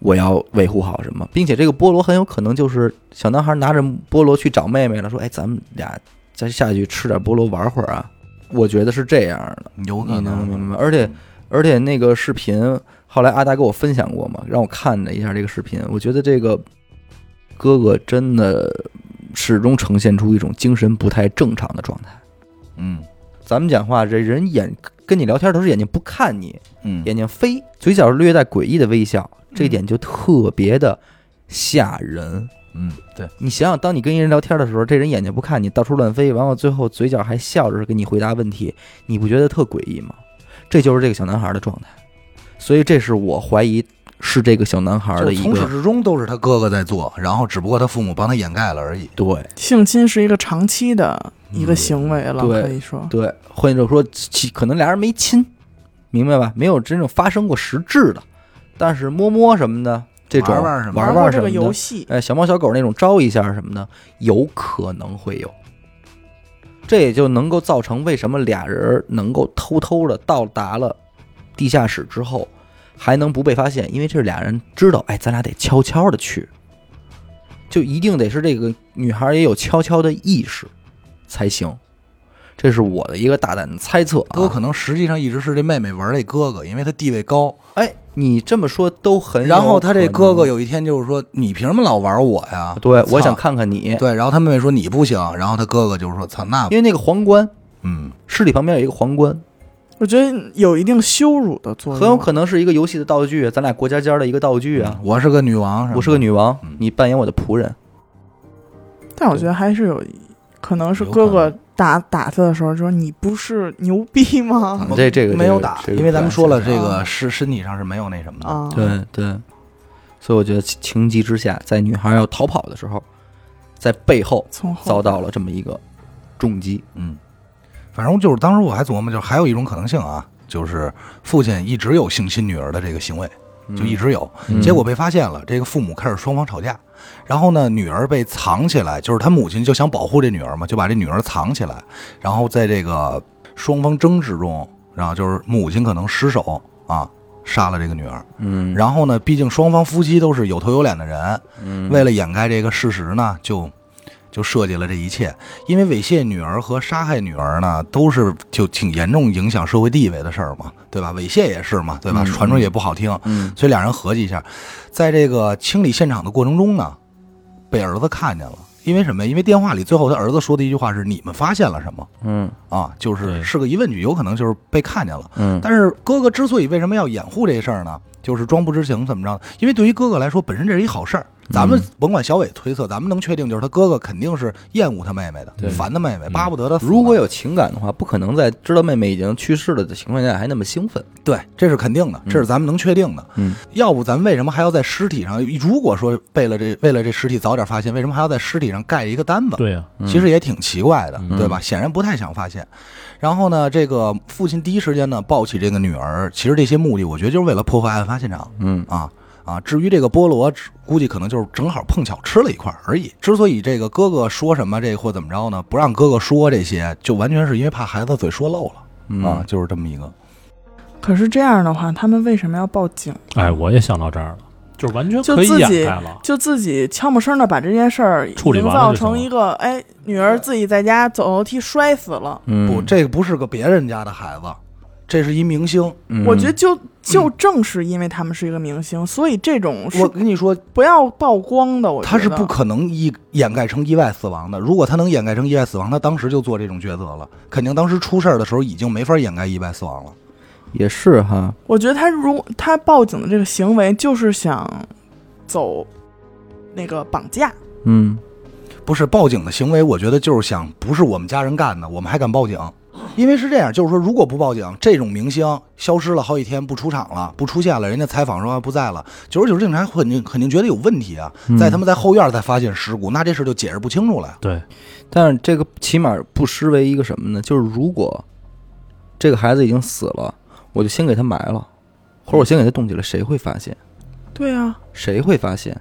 我要维护好什么，并且这个菠萝很有可能就是小男孩拿着菠萝去找妹妹了，说：“哎，咱们俩再下去吃点菠萝玩会儿啊。”我觉得是这样的，有可能明白？而且而且那个视频后来阿达给我分享过嘛，让我看了一下这个视频，我觉得这个哥哥真的始终呈现出一种精神不太正常的状态。嗯咱们讲话，这人眼跟你聊天都是眼睛不看你，嗯眼睛飞，嘴角略带诡异的微笑，这一点就特别的吓人。嗯，对，你想想，当你跟一人聊天的时候，这人眼睛不看你，到处乱飞，完了最后嘴角还笑着给你回答问题，你不觉得特诡异吗？这就是这个小男孩的状态，所以这是我怀疑是这个小男孩的一个从始至终都是他哥哥在做，然后只不过他父母帮他掩盖了而已。对性侵是一个长期的一个行为了，嗯可以说，对，或者说其可能俩人没亲，明白吧？没有真正发生过实质的，但是摸摸什么的，这种玩玩什么？玩过这个玩什么，游戏，哎，小猫小狗那种招一下什么的，有可能会有。这也就能够造成为什么俩人能够偷偷的到达了地下室之后，还能不被发现，因为这俩人知道，哎，咱俩得悄悄的去，就一定得是这个女孩也有悄悄的意识才行。这是我的一个大胆的猜测、啊，都可能实际上一直是这妹妹玩这哥哥，因为他地位高。哎，你这么说都很然后他这哥哥有一天就是说：“你凭什么老玩我呀？”对，我想看看你，对，然后他妹妹说：“你不行。”然后他哥哥就是说：“操，那因为那个皇冠，嗯，尸体旁边有一个皇冠，我觉得有一定羞辱的作用，很有可能是一个游戏的道具，咱俩过家家的一个道具啊。我是个女王，我是个女王嗯，你扮演我的仆人。但我觉得还是有，可能是哥哥打打他的时候就说你不是牛逼吗？嗯 [laughs] 这这个没有打，因为咱们说了，这啊个是身体上是没有那什么的。啊，对对，所以我觉得情情急之下，在女孩要逃跑的时候，在背后遭到了这么一个重击。嗯，反正就是当时我还琢磨，就是还有一种可能性啊，就是父亲一直有性侵女儿的这个行为，就一直有。嗯结果被发现了，这个父母开始双方吵架，然后呢，女儿被藏起来，就是他母亲就想保护这女儿嘛，就把这女儿藏起来，然后在这个双方争执中，然后就是母亲可能失手啊。杀了这个女儿，嗯然后呢，毕竟双方夫妻都是有头有脸的人，嗯为了掩盖这个事实呢，就就设计了这一切。因为猥亵女儿和杀害女儿呢，都是就挺严重影响社会地位的事儿嘛，对吧？猥亵也是嘛，对吧？嗯传出去也不好听，嗯所以俩人合计一下，在这个清理现场的过程中呢，被儿子看见了。因为什么呀？因为电话里最后他儿子说的一句话是：“你们发现了什么嗯啊？”就是是个疑问句，有可能就是被看见了。嗯但是哥哥之所以为什么要掩护这事儿呢？就是装不知情怎么着？因为对于哥哥来说，本身这是一好事儿。咱们甭管小伟推测，咱们能确定就是他哥哥肯定是厌恶他妹妹的，对烦他妹妹，嗯巴不得他。如果有情感的话，不可能在知道妹妹已经去世了的情况下还那么兴奋。对，这是肯定的，这是咱们能确定的。嗯要不咱为什么还要在尸体上？如果说为了这为了这尸体早点发现，为什么还要在尸体上盖一个单子？对呀、其实也挺奇怪的，嗯对吧？显然不太想发现。然后呢，这个父亲第一时间呢抱起这个女儿，其实这些目的，我觉得就是为了破坏案发现场嗯啊啊。至于这个菠萝，估计可能就是正好碰巧吃了一块而已。之所以这个哥哥说什么这或怎么着呢，不让哥哥说这些，就完全是因为怕孩子嘴说漏了嗯啊，就是这么一个。可是这样的话，他们为什么要报警？哎，我也想到这儿了，就是完全就可以掩自己盖了。就自己悄没声的把这件事儿处理营造完成一个，哎，女儿自己在家走楼梯摔死了。嗯不，这个不是个别人家的孩子，这是一明星。嗯我觉得就就正是因为他们是一个明星，所以这种我跟你说，不要曝光的。我觉得他是不可能意掩盖成意外死亡的。如果他能掩盖成意外死亡，他当时就做这种抉择了。肯定当时出事儿的时候已经没法掩盖意外死亡了。也是哈，我觉得他如他报警的这个行为就是想走那个绑架。嗯不是报警的行为，我觉得就是想，不是我们家人干的，我们还敢报警？因为是这样，就是说，如果不报警，这种明星消失了好几天不出场了，不出现了，人家采访说不在了，久而久之，警察肯定肯定觉得有问题啊。嗯在他们在后院才发现尸骨，那这事就解释不清楚了。对，但是这个起码不失为一个什么呢？就是如果这个孩子已经死了，我就先给他埋了，或者我先给他冻起来，谁会发现？对啊，谁会发现？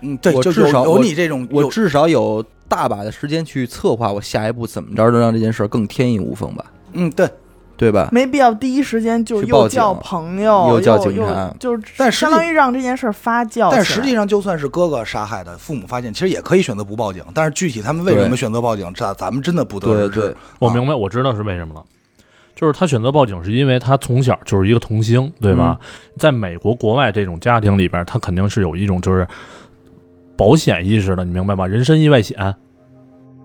嗯，对，我至少有你这种，我至少有大把的时间去策划我下一步怎么着能让这件事儿更天衣无缝吧，嗯对，对吧？没必要第一时间就去报警又叫朋友，又叫警察又就是但实际相当于让这件事儿发酵起来。但实际上，就算是哥哥杀害的，父母发现，其实也可以选择不报警。但是具体他们为什么对选择报警，这咱们真的不得对而知。对，我明白，我知道是为什么了。就是他选择报警，是因为他从小就是一个童星，对吧？在美国国外这种家庭里边，他肯定是有一种就是保险意识的，你明白吗？人身意外险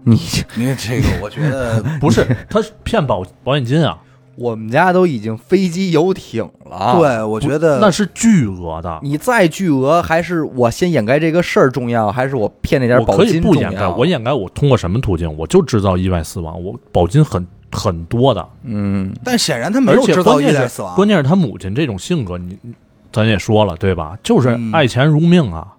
你你这个，我觉得 [laughs] 不是他是骗保保险金啊，我们家都已经飞机游艇了，，对，我觉得那是巨额的。你再巨额，还是我先掩盖这个事儿重要，还是我骗那点我可以保金重不掩盖，要？我掩盖我通过什么途径？我就制造意外死亡，我保金很很多的，嗯，但显然他没而且有制造关键是意外死亡。关键是他母亲这种性格，你你咱也说了对吧？就是嗯爱钱如命啊。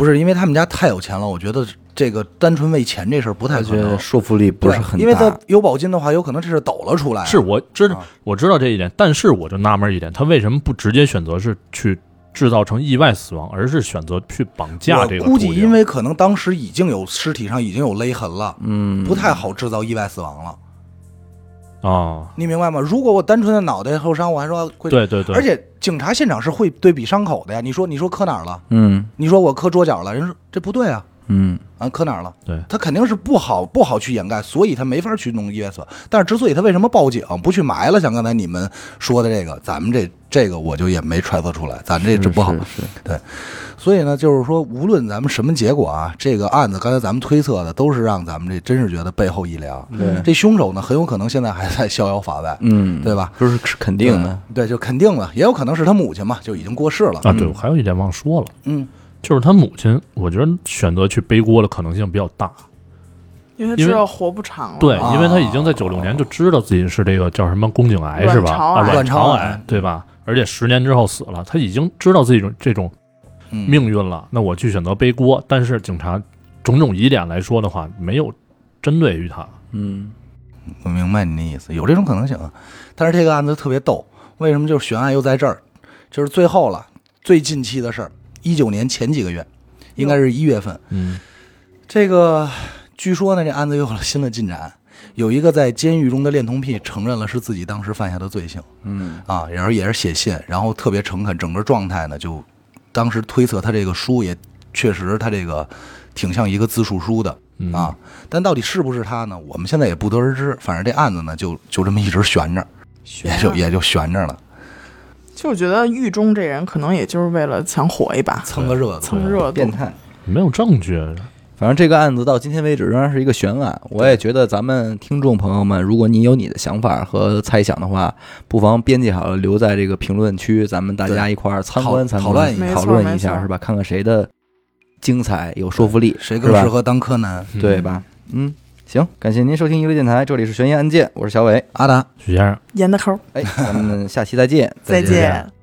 不是因为他们家太有钱了，我觉得这个单纯为钱这事儿不太可能我觉得。说服力不是很大，因为他有保金的话，有可能这是抖了出来。是我知道啊我知道这一点，但是我就纳闷一点，他为什么不直接选择是去制造成意外死亡，而是选择去绑架这个估计因为可能当时已经有尸体上已经有勒痕了，嗯，不太好制造意外死亡了。啊，你明白吗？如果我单纯的脑袋受伤，我还说会。对对对，而且警察现场是会对比伤口的呀。你说你说磕哪儿了？嗯你说我磕桌角了？人说这不对啊。嗯啊，磕哪儿了？对他肯定是不好不好去掩盖，所以他没法去弄意外死亡。但是之所以他为什么报警不去埋了，像刚才你们说的这个，咱们这这个我就也没揣测出来，咱这这不好。是是所以呢，就是说，无论咱们什么结果啊，这个案子刚才咱们推测的都是让咱们这真是觉得背后一凉。对这凶手呢，很有可能现在还在逍遥法外，嗯，对吧？就是是肯定的，对，就肯定了，也有可能是他母亲嘛，就已经过世了。啊，对，我还有一点忘说了，嗯，就是他母亲，我觉得选择去背锅的可能性比较大。因为知道活不长了。对，啊因为他已经在九六年就知道自己是这个叫什么宫颈癌是吧？啊，卵巢癌对吧？而且十年之后死了，他已经知道自己这种这种嗯命运了。那我去选择背锅，但是警察种种疑点来说的话，没有针对于他。嗯我明白你的意思，有这种可能性。啊。但是这个案子特别逗，为什么就是悬案又在这儿？就是最后了，最近期的事儿，一九年前几个月，应该是一月份，嗯这个据说呢，这案子又有了新的进展。有一个在监狱中的恋童癖承认了是自己当时犯下的罪行嗯啊，然后也是写信，然后特别诚恳，整个状态呢就当时推测他这个书也确实他这个挺像一个自述书的嗯啊，但到底是不是他呢？我们现在也不得而知。反正这案子呢就就这么一直悬着，也就也就悬着了，就我觉得狱中这人可能也就是为了想火一把，蹭个热度。蹭热度变。态。没有证据，反正这个案子到今天为止仍然是一个悬案。我也觉得咱们听众朋友们，如果你有你的想法和猜想的话，不妨编辑好了留在这个评论区，咱们大家一块儿参观参讨观，讨论一下讨论一下是吧？看看谁的精彩有说服力，谁更适合当柯南？对吧？嗯，行，感谢您收听娱乐电台，这里是悬疑案件，我是小伟。阿达。许先生。严的抠，哎，咱们下期再见，再见见。